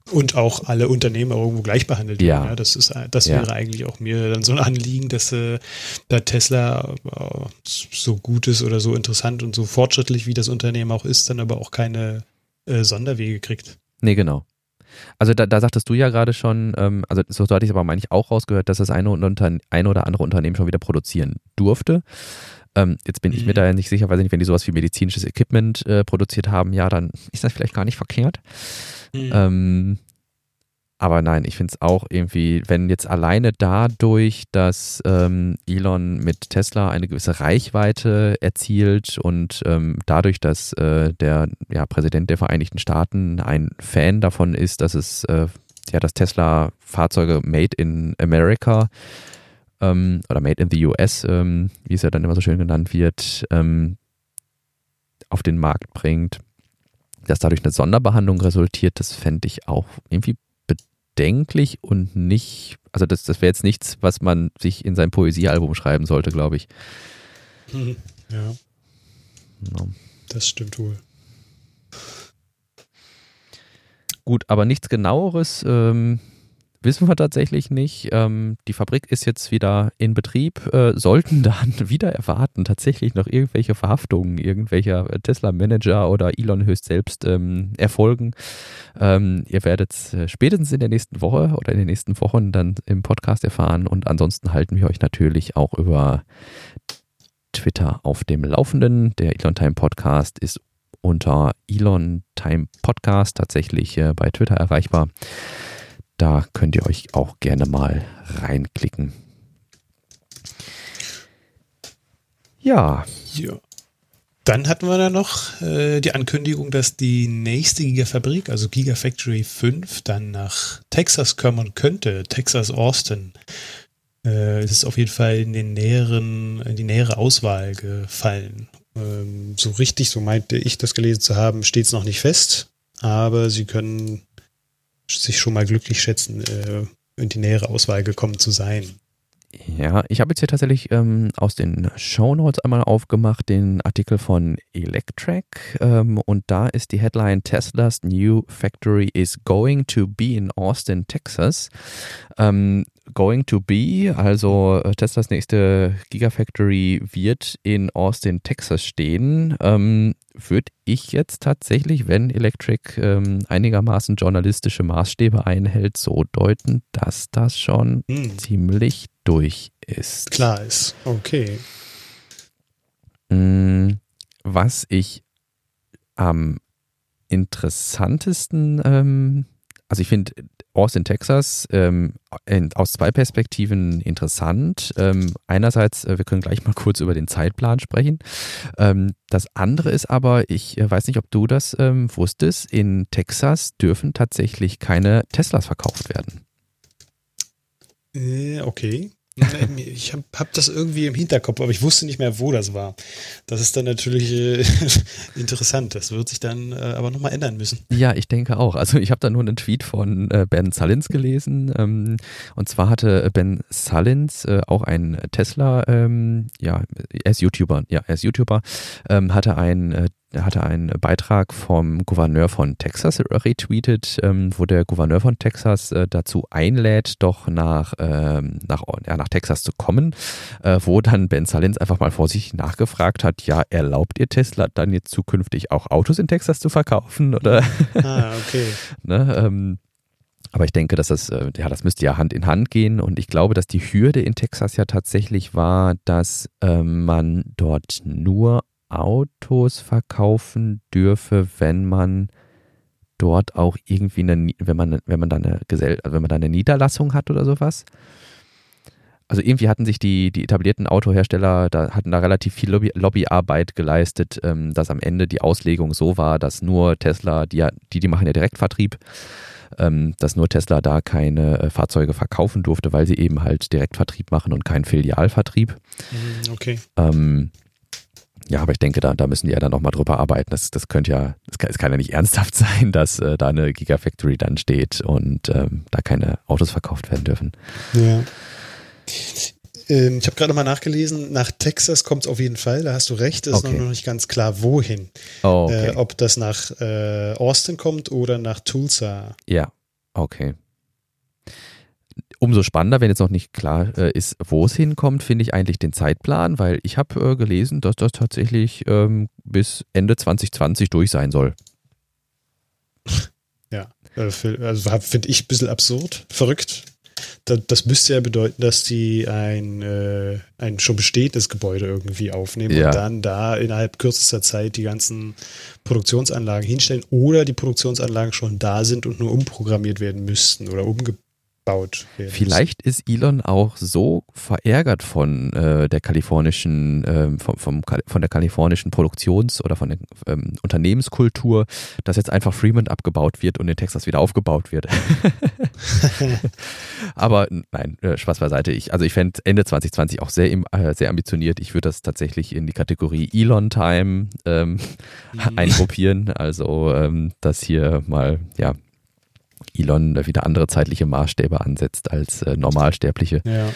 Und auch alle Unternehmer irgendwo gleich behandelt werden. Ja. Das, ist, das ja. wäre eigentlich auch mir dann so ein Anliegen, dass äh, da Tesla äh, so gut ist oder so interessant und so fortschrittlich, wie das Unternehmen auch ist, dann aber auch keine äh, Sonderwege kriegt. Nee, genau. Also da, da sagtest du ja gerade schon, ähm, also so, hatte ich es aber eigentlich auch rausgehört, dass das eine, eine oder andere Unternehmen schon wieder produzieren durfte. Ähm, jetzt bin mhm. ich mir mhm. da nicht sicher, weiß ich nicht, wenn die sowas wie medizinisches Equipment äh, produziert haben, ja, dann ist das vielleicht gar nicht verkehrt. Mhm. Ähm, aber nein, ich finde es auch irgendwie, wenn jetzt alleine dadurch, dass ähm, Elon mit Tesla eine gewisse Reichweite erzielt und ähm, dadurch, dass äh, der ja, Präsident der Vereinigten Staaten ein Fan davon ist, dass es äh, ja, dass Tesla Fahrzeuge made in America ähm, oder made in the US, ähm, wie es ja dann immer so schön genannt wird, ähm, auf den Markt bringt dass dadurch eine Sonderbehandlung resultiert, das fände ich auch irgendwie bedenklich und nicht, also das, das wäre jetzt nichts, was man sich in sein Poesiealbum schreiben sollte, glaube ich. Ja. No. Das stimmt wohl. Gut, aber nichts genaueres ähm, Wissen wir tatsächlich nicht. Ähm, die Fabrik ist jetzt wieder in Betrieb. Äh, sollten dann wieder erwarten, tatsächlich noch irgendwelche Verhaftungen irgendwelcher Tesla-Manager oder Elon höchst selbst ähm, erfolgen. Ähm, ihr werdet äh, spätestens in der nächsten Woche oder in den nächsten Wochen dann im Podcast erfahren. Und ansonsten halten wir euch natürlich auch über Twitter auf dem Laufenden. Der Elon Time Podcast ist unter Elon Time Podcast tatsächlich äh, bei Twitter erreichbar. Da könnt ihr euch auch gerne mal reinklicken. Ja. ja. Dann hatten wir da noch äh, die Ankündigung, dass die nächste Gigafabrik, also Gigafactory 5, dann nach Texas kommen könnte, Texas Austin. Äh, es ist auf jeden Fall in den näheren, in die nähere Auswahl gefallen. Ähm, so richtig, so meinte ich das gelesen zu haben, steht es noch nicht fest, aber sie können sich schon mal glücklich schätzen, äh, in die nähere Auswahl gekommen zu sein. Ja, ich habe jetzt hier tatsächlich ähm, aus den Show Notes einmal aufgemacht den Artikel von Electrac ähm, und da ist die Headline Tesla's new factory is going to be in Austin, Texas. Ähm, going to be, also äh, Teslas nächste Gigafactory wird in Austin, Texas stehen. Ähm, Würde ich jetzt tatsächlich, wenn Electric ähm, einigermaßen journalistische Maßstäbe einhält, so deuten, dass das schon hm. ziemlich durch ist. Klar ist, okay. Mm, was ich am interessantesten, ähm, also ich finde Austin, Texas, ähm, in, aus zwei Perspektiven interessant. Ähm, einerseits, äh, wir können gleich mal kurz über den Zeitplan sprechen. Ähm, das andere ist aber, ich äh, weiß nicht, ob du das ähm, wusstest, in Texas dürfen tatsächlich keine Teslas verkauft werden. Äh, okay. Ich habe hab das irgendwie im Hinterkopf, aber ich wusste nicht mehr, wo das war. Das ist dann natürlich äh, interessant. Das wird sich dann äh, aber nochmal ändern müssen. Ja, ich denke auch. Also ich habe da nur einen Tweet von äh, Ben Sullins gelesen. Ähm, und zwar hatte Ben Sullins, äh, auch ein Tesla, ähm, ja, er ist YouTuber, ja, er ist YouTuber, ähm, hatte ein äh, er hatte einen Beitrag vom Gouverneur von Texas retweetet, ähm, wo der Gouverneur von Texas äh, dazu einlädt, doch nach, ähm, nach, ja, nach Texas zu kommen, äh, wo dann Ben Salins einfach mal vorsichtig nachgefragt hat, ja, erlaubt ihr Tesla dann jetzt zukünftig auch Autos in Texas zu verkaufen? Oder? Ah, okay. ne, ähm, aber ich denke, dass das, äh, ja, das müsste ja Hand in Hand gehen. Und ich glaube, dass die Hürde in Texas ja tatsächlich war, dass äh, man dort nur Autos verkaufen dürfe, wenn man dort auch irgendwie eine, wenn man, wenn man da eine Gesell also wenn man da eine Niederlassung hat oder sowas. Also irgendwie hatten sich die, die etablierten Autohersteller, da hatten da relativ viel Lobby, Lobbyarbeit geleistet, ähm, dass am Ende die Auslegung so war, dass nur Tesla, die, die, die machen ja Direktvertrieb, ähm, dass nur Tesla da keine äh, Fahrzeuge verkaufen durfte, weil sie eben halt Direktvertrieb machen und keinen Filialvertrieb. Mhm, okay. Ähm, ja, aber ich denke, da, da müssen die ja dann nochmal drüber arbeiten. Das, das könnte ja, es kann, kann, ja nicht ernsthaft sein, dass äh, da eine Gigafactory dann steht und ähm, da keine Autos verkauft werden dürfen. Ja. Ähm, ich habe gerade mal nachgelesen, nach Texas kommt es auf jeden Fall, da hast du recht, es okay. ist noch nicht ganz klar, wohin. Oh, okay. äh, ob das nach äh, Austin kommt oder nach Tulsa. Ja, okay. Umso spannender, wenn jetzt noch nicht klar äh, ist, wo es hinkommt, finde ich eigentlich den Zeitplan, weil ich habe äh, gelesen, dass das tatsächlich ähm, bis Ende 2020 durch sein soll. Ja, äh, also finde ich ein bisschen absurd, verrückt. Das, das, müsste ja bedeuten, dass die ein, äh, ein schon bestehendes Gebäude irgendwie aufnehmen ja. und dann da innerhalb kürzester Zeit die ganzen Produktionsanlagen hinstellen oder die Produktionsanlagen schon da sind und nur umprogrammiert werden müssten oder umgebaut werden. Vielleicht ist Elon auch so verärgert von äh, der kalifornischen, äh, vom, vom, von der kalifornischen Produktions- oder von der ähm, Unternehmenskultur, dass jetzt einfach Fremont abgebaut wird und in Texas wieder aufgebaut wird. Aber nein, äh, Spaß beiseite. Ich, also ich fände Ende 2020 auch sehr, äh, sehr ambitioniert. Ich würde das tatsächlich in die Kategorie Elon Time ähm, mhm. eingruppieren. Also ähm, dass hier mal ja Elon wieder andere zeitliche Maßstäbe ansetzt als äh, Normalsterbliche. Ja.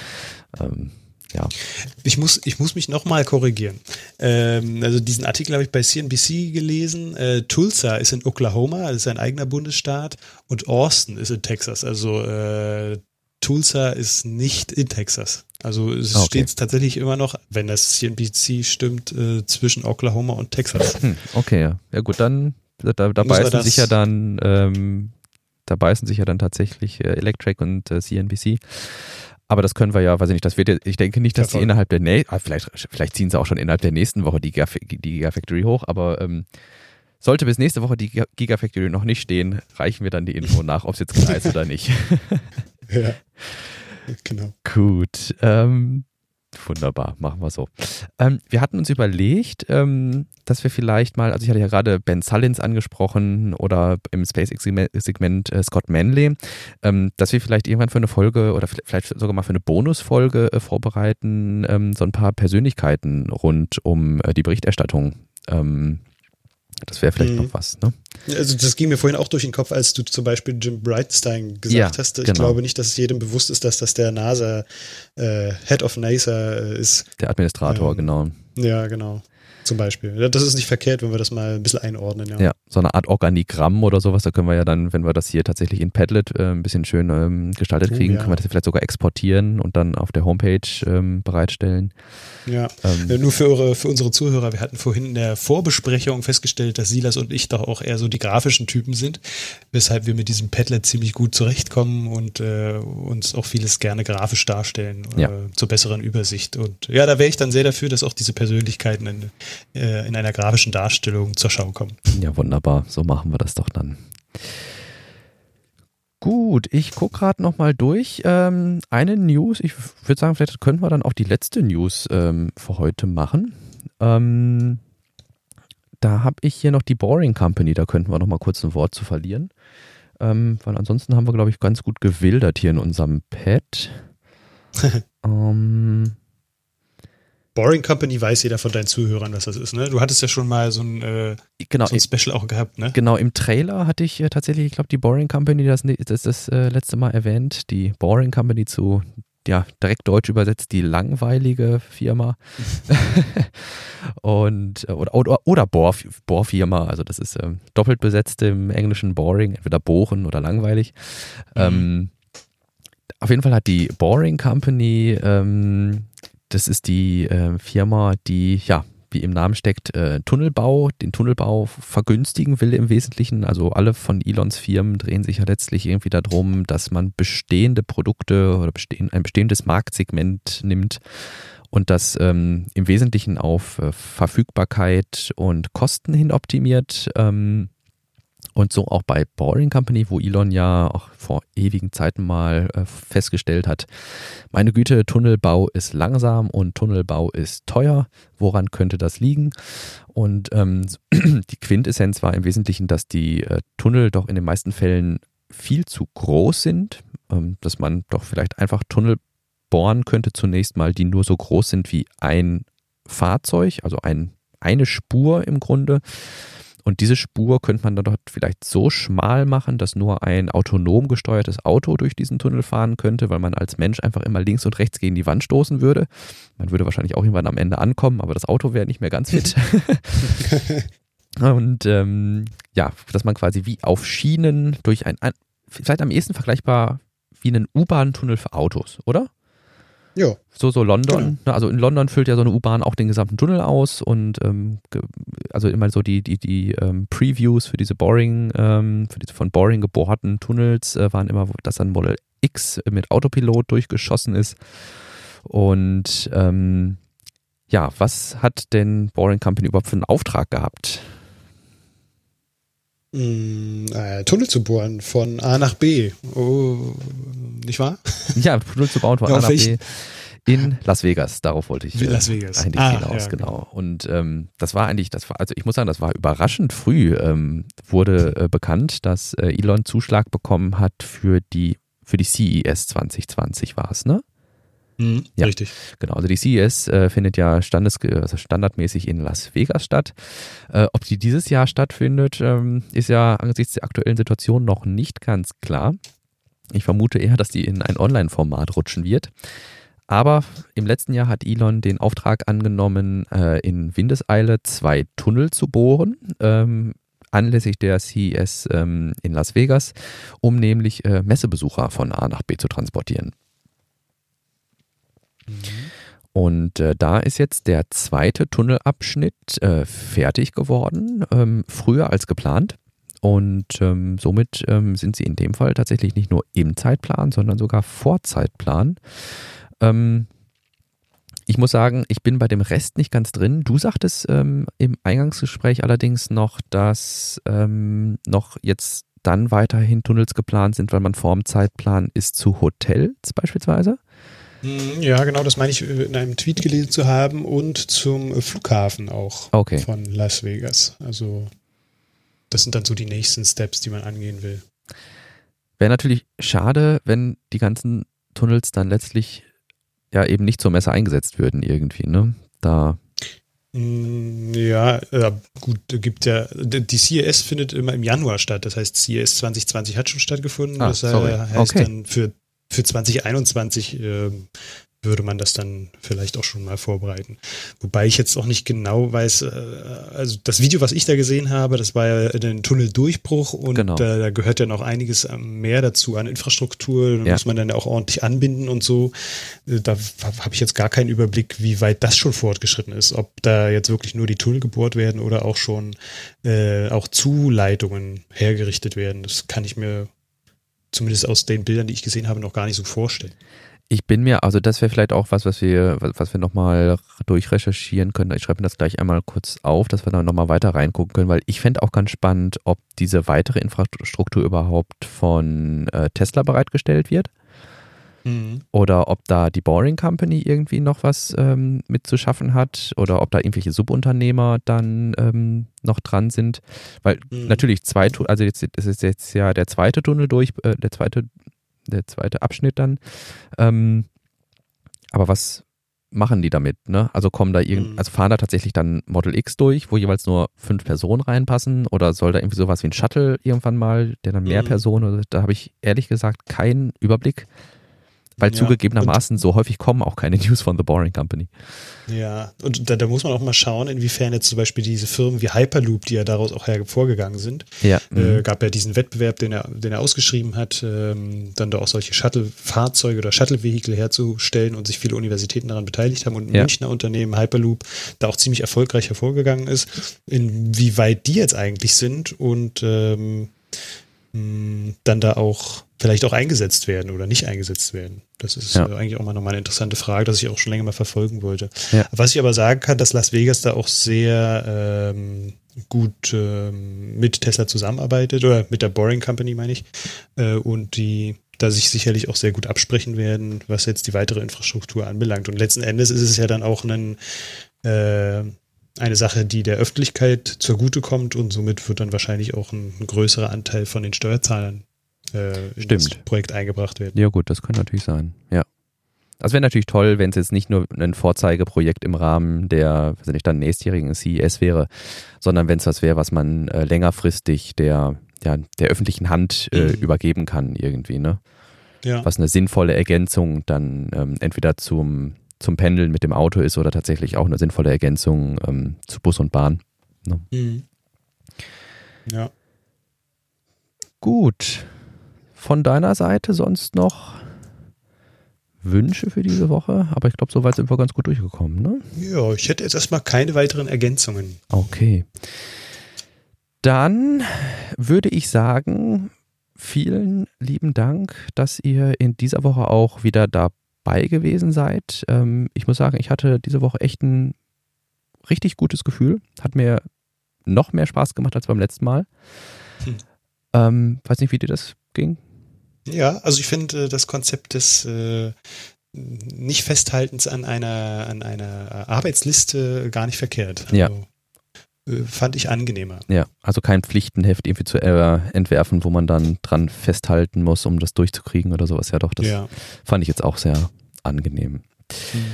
Ähm, ja. Ich muss, ich muss mich nochmal korrigieren. Ähm, also diesen Artikel habe ich bei CNBC gelesen. Äh, Tulsa ist in Oklahoma, das ist ein eigener Bundesstaat, und Austin ist in Texas. Also äh, Tulsa ist nicht in Texas. Also es okay. steht tatsächlich immer noch, wenn das CNBC stimmt, äh, zwischen Oklahoma und Texas. Hm, okay, ja. Ja gut, dann da, da beißen sich ja dann ähm, da beißen sich ja dann tatsächlich äh, Electric und äh, CNBC. Aber das können wir ja, weiß ich nicht, das wird ich denke nicht, dass sie innerhalb der nächsten, ah, vielleicht, vielleicht ziehen sie auch schon innerhalb der nächsten Woche die, Giga, die Gigafactory hoch, aber ähm, sollte bis nächste Woche die Gigafactory noch nicht stehen, reichen wir dann die Info nach, ob es jetzt klar ist oder nicht. ja, genau. Gut. Ähm, Wunderbar, machen wir so. Ähm, wir hatten uns überlegt, ähm, dass wir vielleicht mal, also ich hatte ja gerade Ben Sullins angesprochen oder im SpaceX-Segment äh, Scott Manley, ähm, dass wir vielleicht irgendwann für eine Folge oder vielleicht sogar mal für eine Bonusfolge äh, vorbereiten, ähm, so ein paar Persönlichkeiten rund um äh, die Berichterstattung ähm, das wäre vielleicht mhm. noch was, ne? Also das ging mir vorhin auch durch den Kopf, als du zum Beispiel Jim Breitstein gesagt ja, hast. Ich genau. glaube nicht, dass es jedem bewusst ist, dass das der NASA äh, Head of NASA äh, ist. Der Administrator, ähm, genau. Ja, genau. Zum Beispiel. Das ist nicht verkehrt, wenn wir das mal ein bisschen einordnen. Ja, ja so eine Art Organigramm oder sowas. Da können wir ja dann, wenn wir das hier tatsächlich in Padlet äh, ein bisschen schön ähm, gestaltet oh, kriegen, ja. können wir das vielleicht sogar exportieren und dann auf der Homepage ähm, bereitstellen. Ja, ähm, äh, nur für, eure, für unsere Zuhörer. Wir hatten vorhin in der Vorbesprechung festgestellt, dass Silas und ich doch auch eher so die grafischen Typen sind, weshalb wir mit diesem Padlet ziemlich gut zurechtkommen und äh, uns auch vieles gerne grafisch darstellen ja. Äh, zur besseren Übersicht. Und ja, da wäre ich dann sehr dafür, dass auch diese Persönlichkeiten in, äh, in einer grafischen Darstellung zur Schau kommen. Ja, wunderbar. So machen wir das doch dann. Gut, ich gucke gerade nochmal durch. Ähm, eine News, ich würde sagen, vielleicht können wir dann auch die letzte News ähm, für heute machen. Ähm, da habe ich hier noch die Boring Company, da könnten wir nochmal kurz ein Wort zu verlieren. Ähm, weil ansonsten haben wir, glaube ich, ganz gut gewildert hier in unserem Pad. ähm, Boring Company weiß jeder von deinen Zuhörern, was das ist, ne? Du hattest ja schon mal so ein, äh, genau, so ein Special auch gehabt, ne? Genau, im Trailer hatte ich äh, tatsächlich, ich glaube, die Boring Company das, das, das äh, letzte Mal erwähnt. Die Boring Company zu, ja, direkt deutsch übersetzt, die langweilige Firma. Und, äh, oder, oder, oder Bohr, Bohrfirma, also das ist ähm, doppelt besetzt im Englischen Boring, entweder bohren oder langweilig. Mhm. Ähm, auf jeden Fall hat die Boring Company ähm, das ist die äh, Firma, die, ja, wie im Namen steckt, äh, Tunnelbau, den Tunnelbau vergünstigen will im Wesentlichen. Also alle von Elons Firmen drehen sich ja letztlich irgendwie darum, dass man bestehende Produkte oder bestehen, ein bestehendes Marktsegment nimmt und das ähm, im Wesentlichen auf äh, Verfügbarkeit und Kosten hin optimiert. Ähm, und so auch bei Boring Company, wo Elon ja auch vor ewigen Zeiten mal äh, festgestellt hat, meine Güte, Tunnelbau ist langsam und Tunnelbau ist teuer. Woran könnte das liegen? Und ähm, die Quintessenz war im Wesentlichen, dass die äh, Tunnel doch in den meisten Fällen viel zu groß sind, ähm, dass man doch vielleicht einfach Tunnel bohren könnte zunächst mal, die nur so groß sind wie ein Fahrzeug, also ein, eine Spur im Grunde und diese Spur könnte man dann dort vielleicht so schmal machen, dass nur ein autonom gesteuertes Auto durch diesen Tunnel fahren könnte, weil man als Mensch einfach immer links und rechts gegen die Wand stoßen würde. Man würde wahrscheinlich auch irgendwann am Ende ankommen, aber das Auto wäre nicht mehr ganz fit. und ähm, ja, dass man quasi wie auf Schienen durch ein, ein vielleicht am ehesten vergleichbar wie einen U-Bahn-Tunnel für Autos, oder? Ja. So, so London. Genau. Also in London füllt ja so eine U-Bahn auch den gesamten Tunnel aus und ähm, also immer so die, die, die ähm, Previews für diese Boring, ähm, für diese von Boring gebohrten Tunnels äh, waren immer, dass dann Model X mit Autopilot durchgeschossen ist. Und ähm, ja, was hat denn Boring Company überhaupt für einen Auftrag gehabt? Mm, äh, Tunnel zu bohren von A nach B. Oh, nicht wahr? Ja, Tunnel zu bauen von A nach B. In Las Vegas, darauf wollte ich äh, Las Vegas. eigentlich ah, hinaus, ja, genau. genau. Und ähm, das war eigentlich, das war, also ich muss sagen, das war überraschend früh, ähm, wurde äh, bekannt, dass äh, Elon Zuschlag bekommen hat für die, für die CES 2020 war es, ne? Mhm, ja, richtig. Genau, also die CES äh, findet ja standes, also standardmäßig in Las Vegas statt. Äh, ob die dieses Jahr stattfindet, ähm, ist ja angesichts der aktuellen Situation noch nicht ganz klar. Ich vermute eher, dass die in ein Online-Format rutschen wird. Aber im letzten Jahr hat Elon den Auftrag angenommen, äh, in Windeseile zwei Tunnel zu bohren, ähm, anlässlich der CES ähm, in Las Vegas, um nämlich äh, Messebesucher von A nach B zu transportieren. Mhm. Und äh, da ist jetzt der zweite Tunnelabschnitt äh, fertig geworden, ähm, früher als geplant. Und ähm, somit ähm, sind sie in dem Fall tatsächlich nicht nur im Zeitplan, sondern sogar vor Zeitplan. Ähm, ich muss sagen, ich bin bei dem Rest nicht ganz drin. Du sagtest ähm, im Eingangsgespräch allerdings noch, dass ähm, noch jetzt dann weiterhin Tunnels geplant sind, weil man vorm Zeitplan ist zu Hotels beispielsweise. Hm, ja, genau, das meine ich äh, in einem Tweet gelesen zu haben und zum Flughafen auch okay. von Las Vegas. Also das sind dann so die nächsten Steps, die man angehen will. Wäre natürlich schade, wenn die ganzen Tunnels dann letztlich ja eben nicht zur Messe eingesetzt würden irgendwie, ne? Da hm, ja, äh, gut, gibt ja, die CES findet immer im Januar statt. Das heißt, CES 2020 hat schon stattgefunden. Ah, das sorry. heißt okay. dann für für 2021 äh, würde man das dann vielleicht auch schon mal vorbereiten. Wobei ich jetzt auch nicht genau weiß, äh, also das Video, was ich da gesehen habe, das war ja ein Tunneldurchbruch und genau. da, da, gehört ja noch einiges mehr dazu an Infrastruktur. Da ja. muss man dann ja auch ordentlich anbinden und so. Äh, da habe ich jetzt gar keinen Überblick, wie weit das schon fortgeschritten ist. Ob da jetzt wirklich nur die Tunnel gebohrt werden oder auch schon äh, auch Zuleitungen hergerichtet werden. Das kann ich mir zumindest aus den Bildern, die ich gesehen habe, noch gar nicht so vorstellen. Ich bin mir, also das wäre vielleicht auch was, was wir, was wir nochmal durchrecherchieren können. Ich schreibe mir das gleich einmal kurz auf, dass wir dann nochmal weiter reingucken können, weil ich fände auch ganz spannend, ob diese weitere Infrastruktur überhaupt von äh, Tesla bereitgestellt wird. Mhm. Oder ob da die Boring Company irgendwie noch was ähm, mit zu schaffen hat oder ob da irgendwelche Subunternehmer dann ähm, noch dran sind. Weil mhm. natürlich zwei, also jetzt es ist jetzt ja der zweite Tunnel durch, äh, der zweite, der zweite Abschnitt dann. Ähm, aber was machen die damit? Ne? Also kommen da irgend, mhm. also fahren da tatsächlich dann Model X durch, wo jeweils nur fünf Personen reinpassen? Oder soll da irgendwie sowas wie ein Shuttle irgendwann mal, der dann mehr mhm. Personen? Da habe ich ehrlich gesagt keinen Überblick. Weil ja, zugegebenermaßen so häufig kommen auch keine News von The Boring Company. Ja, und da, da, muss man auch mal schauen, inwiefern jetzt zum Beispiel diese Firmen wie Hyperloop, die ja daraus auch hervorgegangen sind, ja. Äh, mhm. gab ja diesen Wettbewerb, den er, den er ausgeschrieben hat, ähm, dann da auch solche Shuttle-Fahrzeuge oder Shuttle-Vehikel herzustellen und sich viele Universitäten daran beteiligt haben und ein ja. Münchner Unternehmen Hyperloop da auch ziemlich erfolgreich hervorgegangen ist, inwieweit die jetzt eigentlich sind und ähm, dann da auch vielleicht auch eingesetzt werden oder nicht eingesetzt werden. Das ist ja. Äh, eigentlich auch mal nochmal eine interessante Frage, dass ich auch schon länger mal verfolgen wollte. Ja. Was ich aber sagen kann, dass Las Vegas da auch sehr ähm, gut ähm, mit Tesla zusammenarbeitet oder mit der Boring Company meine ich äh, und die da sich sicherlich auch sehr gut absprechen werden, was jetzt die weitere Infrastruktur anbelangt. Und letzten Endes ist es ja dann auch ein äh, eine Sache, die der Öffentlichkeit zugutekommt und somit wird dann wahrscheinlich auch ein, ein größerer Anteil von den Steuerzahlern äh, in das Projekt eingebracht werden. Ja gut, das kann natürlich sein, ja. Also wäre natürlich toll, wenn es jetzt nicht nur ein Vorzeigeprojekt im Rahmen der, weiß nicht, dann nächstjährigen CES wäre, sondern wenn es was wäre, was man äh, längerfristig der, ja, der öffentlichen Hand äh, mhm. übergeben kann irgendwie, ne? Ja. Was eine sinnvolle Ergänzung dann ähm, entweder zum, zum Pendeln mit dem Auto ist oder tatsächlich auch eine sinnvolle Ergänzung ähm, zu Bus und Bahn. Ne? Mhm. Ja. Gut. Von deiner Seite sonst noch Wünsche für diese Woche, aber ich glaube, soweit sind wir ganz gut durchgekommen, ne? Ja, ich hätte jetzt erstmal keine weiteren Ergänzungen. Okay. Dann würde ich sagen, vielen lieben Dank, dass ihr in dieser Woche auch wieder dabei gewesen seid. Ähm, ich muss sagen, ich hatte diese Woche echt ein richtig gutes Gefühl. Hat mir noch mehr Spaß gemacht als beim letzten Mal. Hm. Ähm, weiß nicht, wie dir das ging. Ja, also ich finde äh, das Konzept des äh, nicht Festhaltens an einer, an einer Arbeitsliste gar nicht verkehrt. Also, ja. Fand ich angenehmer. Ja, also kein Pflichtenheft irgendwie zu äh, entwerfen, wo man dann dran festhalten muss, um das durchzukriegen oder sowas. Ja, doch, das ja. fand ich jetzt auch sehr angenehm. Mhm.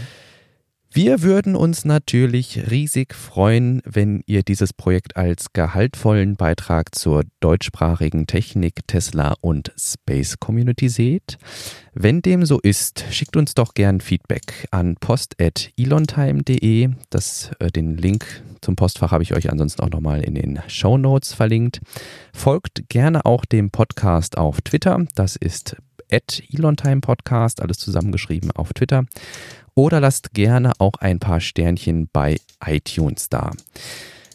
Wir würden uns natürlich riesig freuen, wenn ihr dieses Projekt als gehaltvollen Beitrag zur deutschsprachigen Technik, Tesla und Space Community seht. Wenn dem so ist, schickt uns doch gern Feedback an post.elontime.de. Äh, den Link zum Postfach habe ich euch ansonsten auch nochmal in den Show Notes verlinkt. Folgt gerne auch dem Podcast auf Twitter. Das ist at Elontime Podcast, alles zusammengeschrieben auf Twitter oder lasst gerne auch ein paar Sternchen bei iTunes da.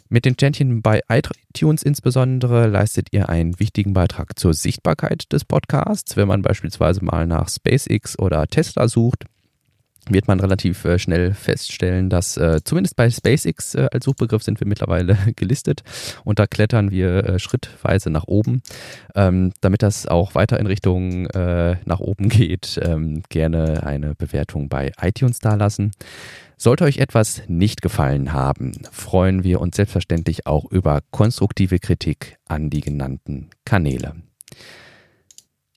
Mit den Sternchen bei iTunes insbesondere leistet ihr einen wichtigen Beitrag zur Sichtbarkeit des Podcasts. Wenn man beispielsweise mal nach SpaceX oder Tesla sucht, wird man relativ äh, schnell feststellen, dass äh, zumindest bei SpaceX äh, als Suchbegriff sind wir mittlerweile gelistet und da klettern wir äh, schrittweise nach oben. Ähm, damit das auch weiter in Richtung äh, nach oben geht, ähm, gerne eine Bewertung bei iTunes dalassen. Sollte euch etwas nicht gefallen haben, freuen wir uns selbstverständlich auch über konstruktive Kritik an die genannten Kanäle.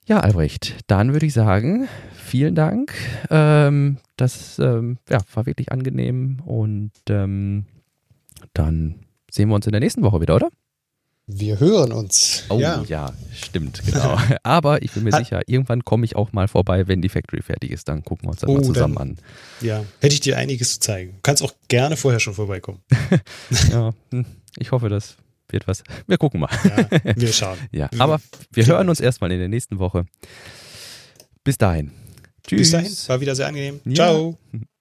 Ja, Albrecht, dann würde ich sagen, vielen Dank. Ähm, das ähm, ja, war wirklich angenehm und ähm, dann sehen wir uns in der nächsten Woche wieder, oder? Wir hören uns. Oh ja, ja stimmt, genau. Aber ich bin mir sicher, irgendwann komme ich auch mal vorbei, wenn die Factory fertig ist. Dann gucken wir uns das oh, mal zusammen dann, an. Ja, hätte ich dir einiges zu zeigen. Du kannst auch gerne vorher schon vorbeikommen. ja, hm, ich hoffe, das wird was. Wir gucken mal. Ja, wir schauen. ja, aber wir hören uns erstmal in der nächsten Woche. Bis dahin. Tschüss. Bis dahin. War wieder sehr angenehm. Ja. Ciao.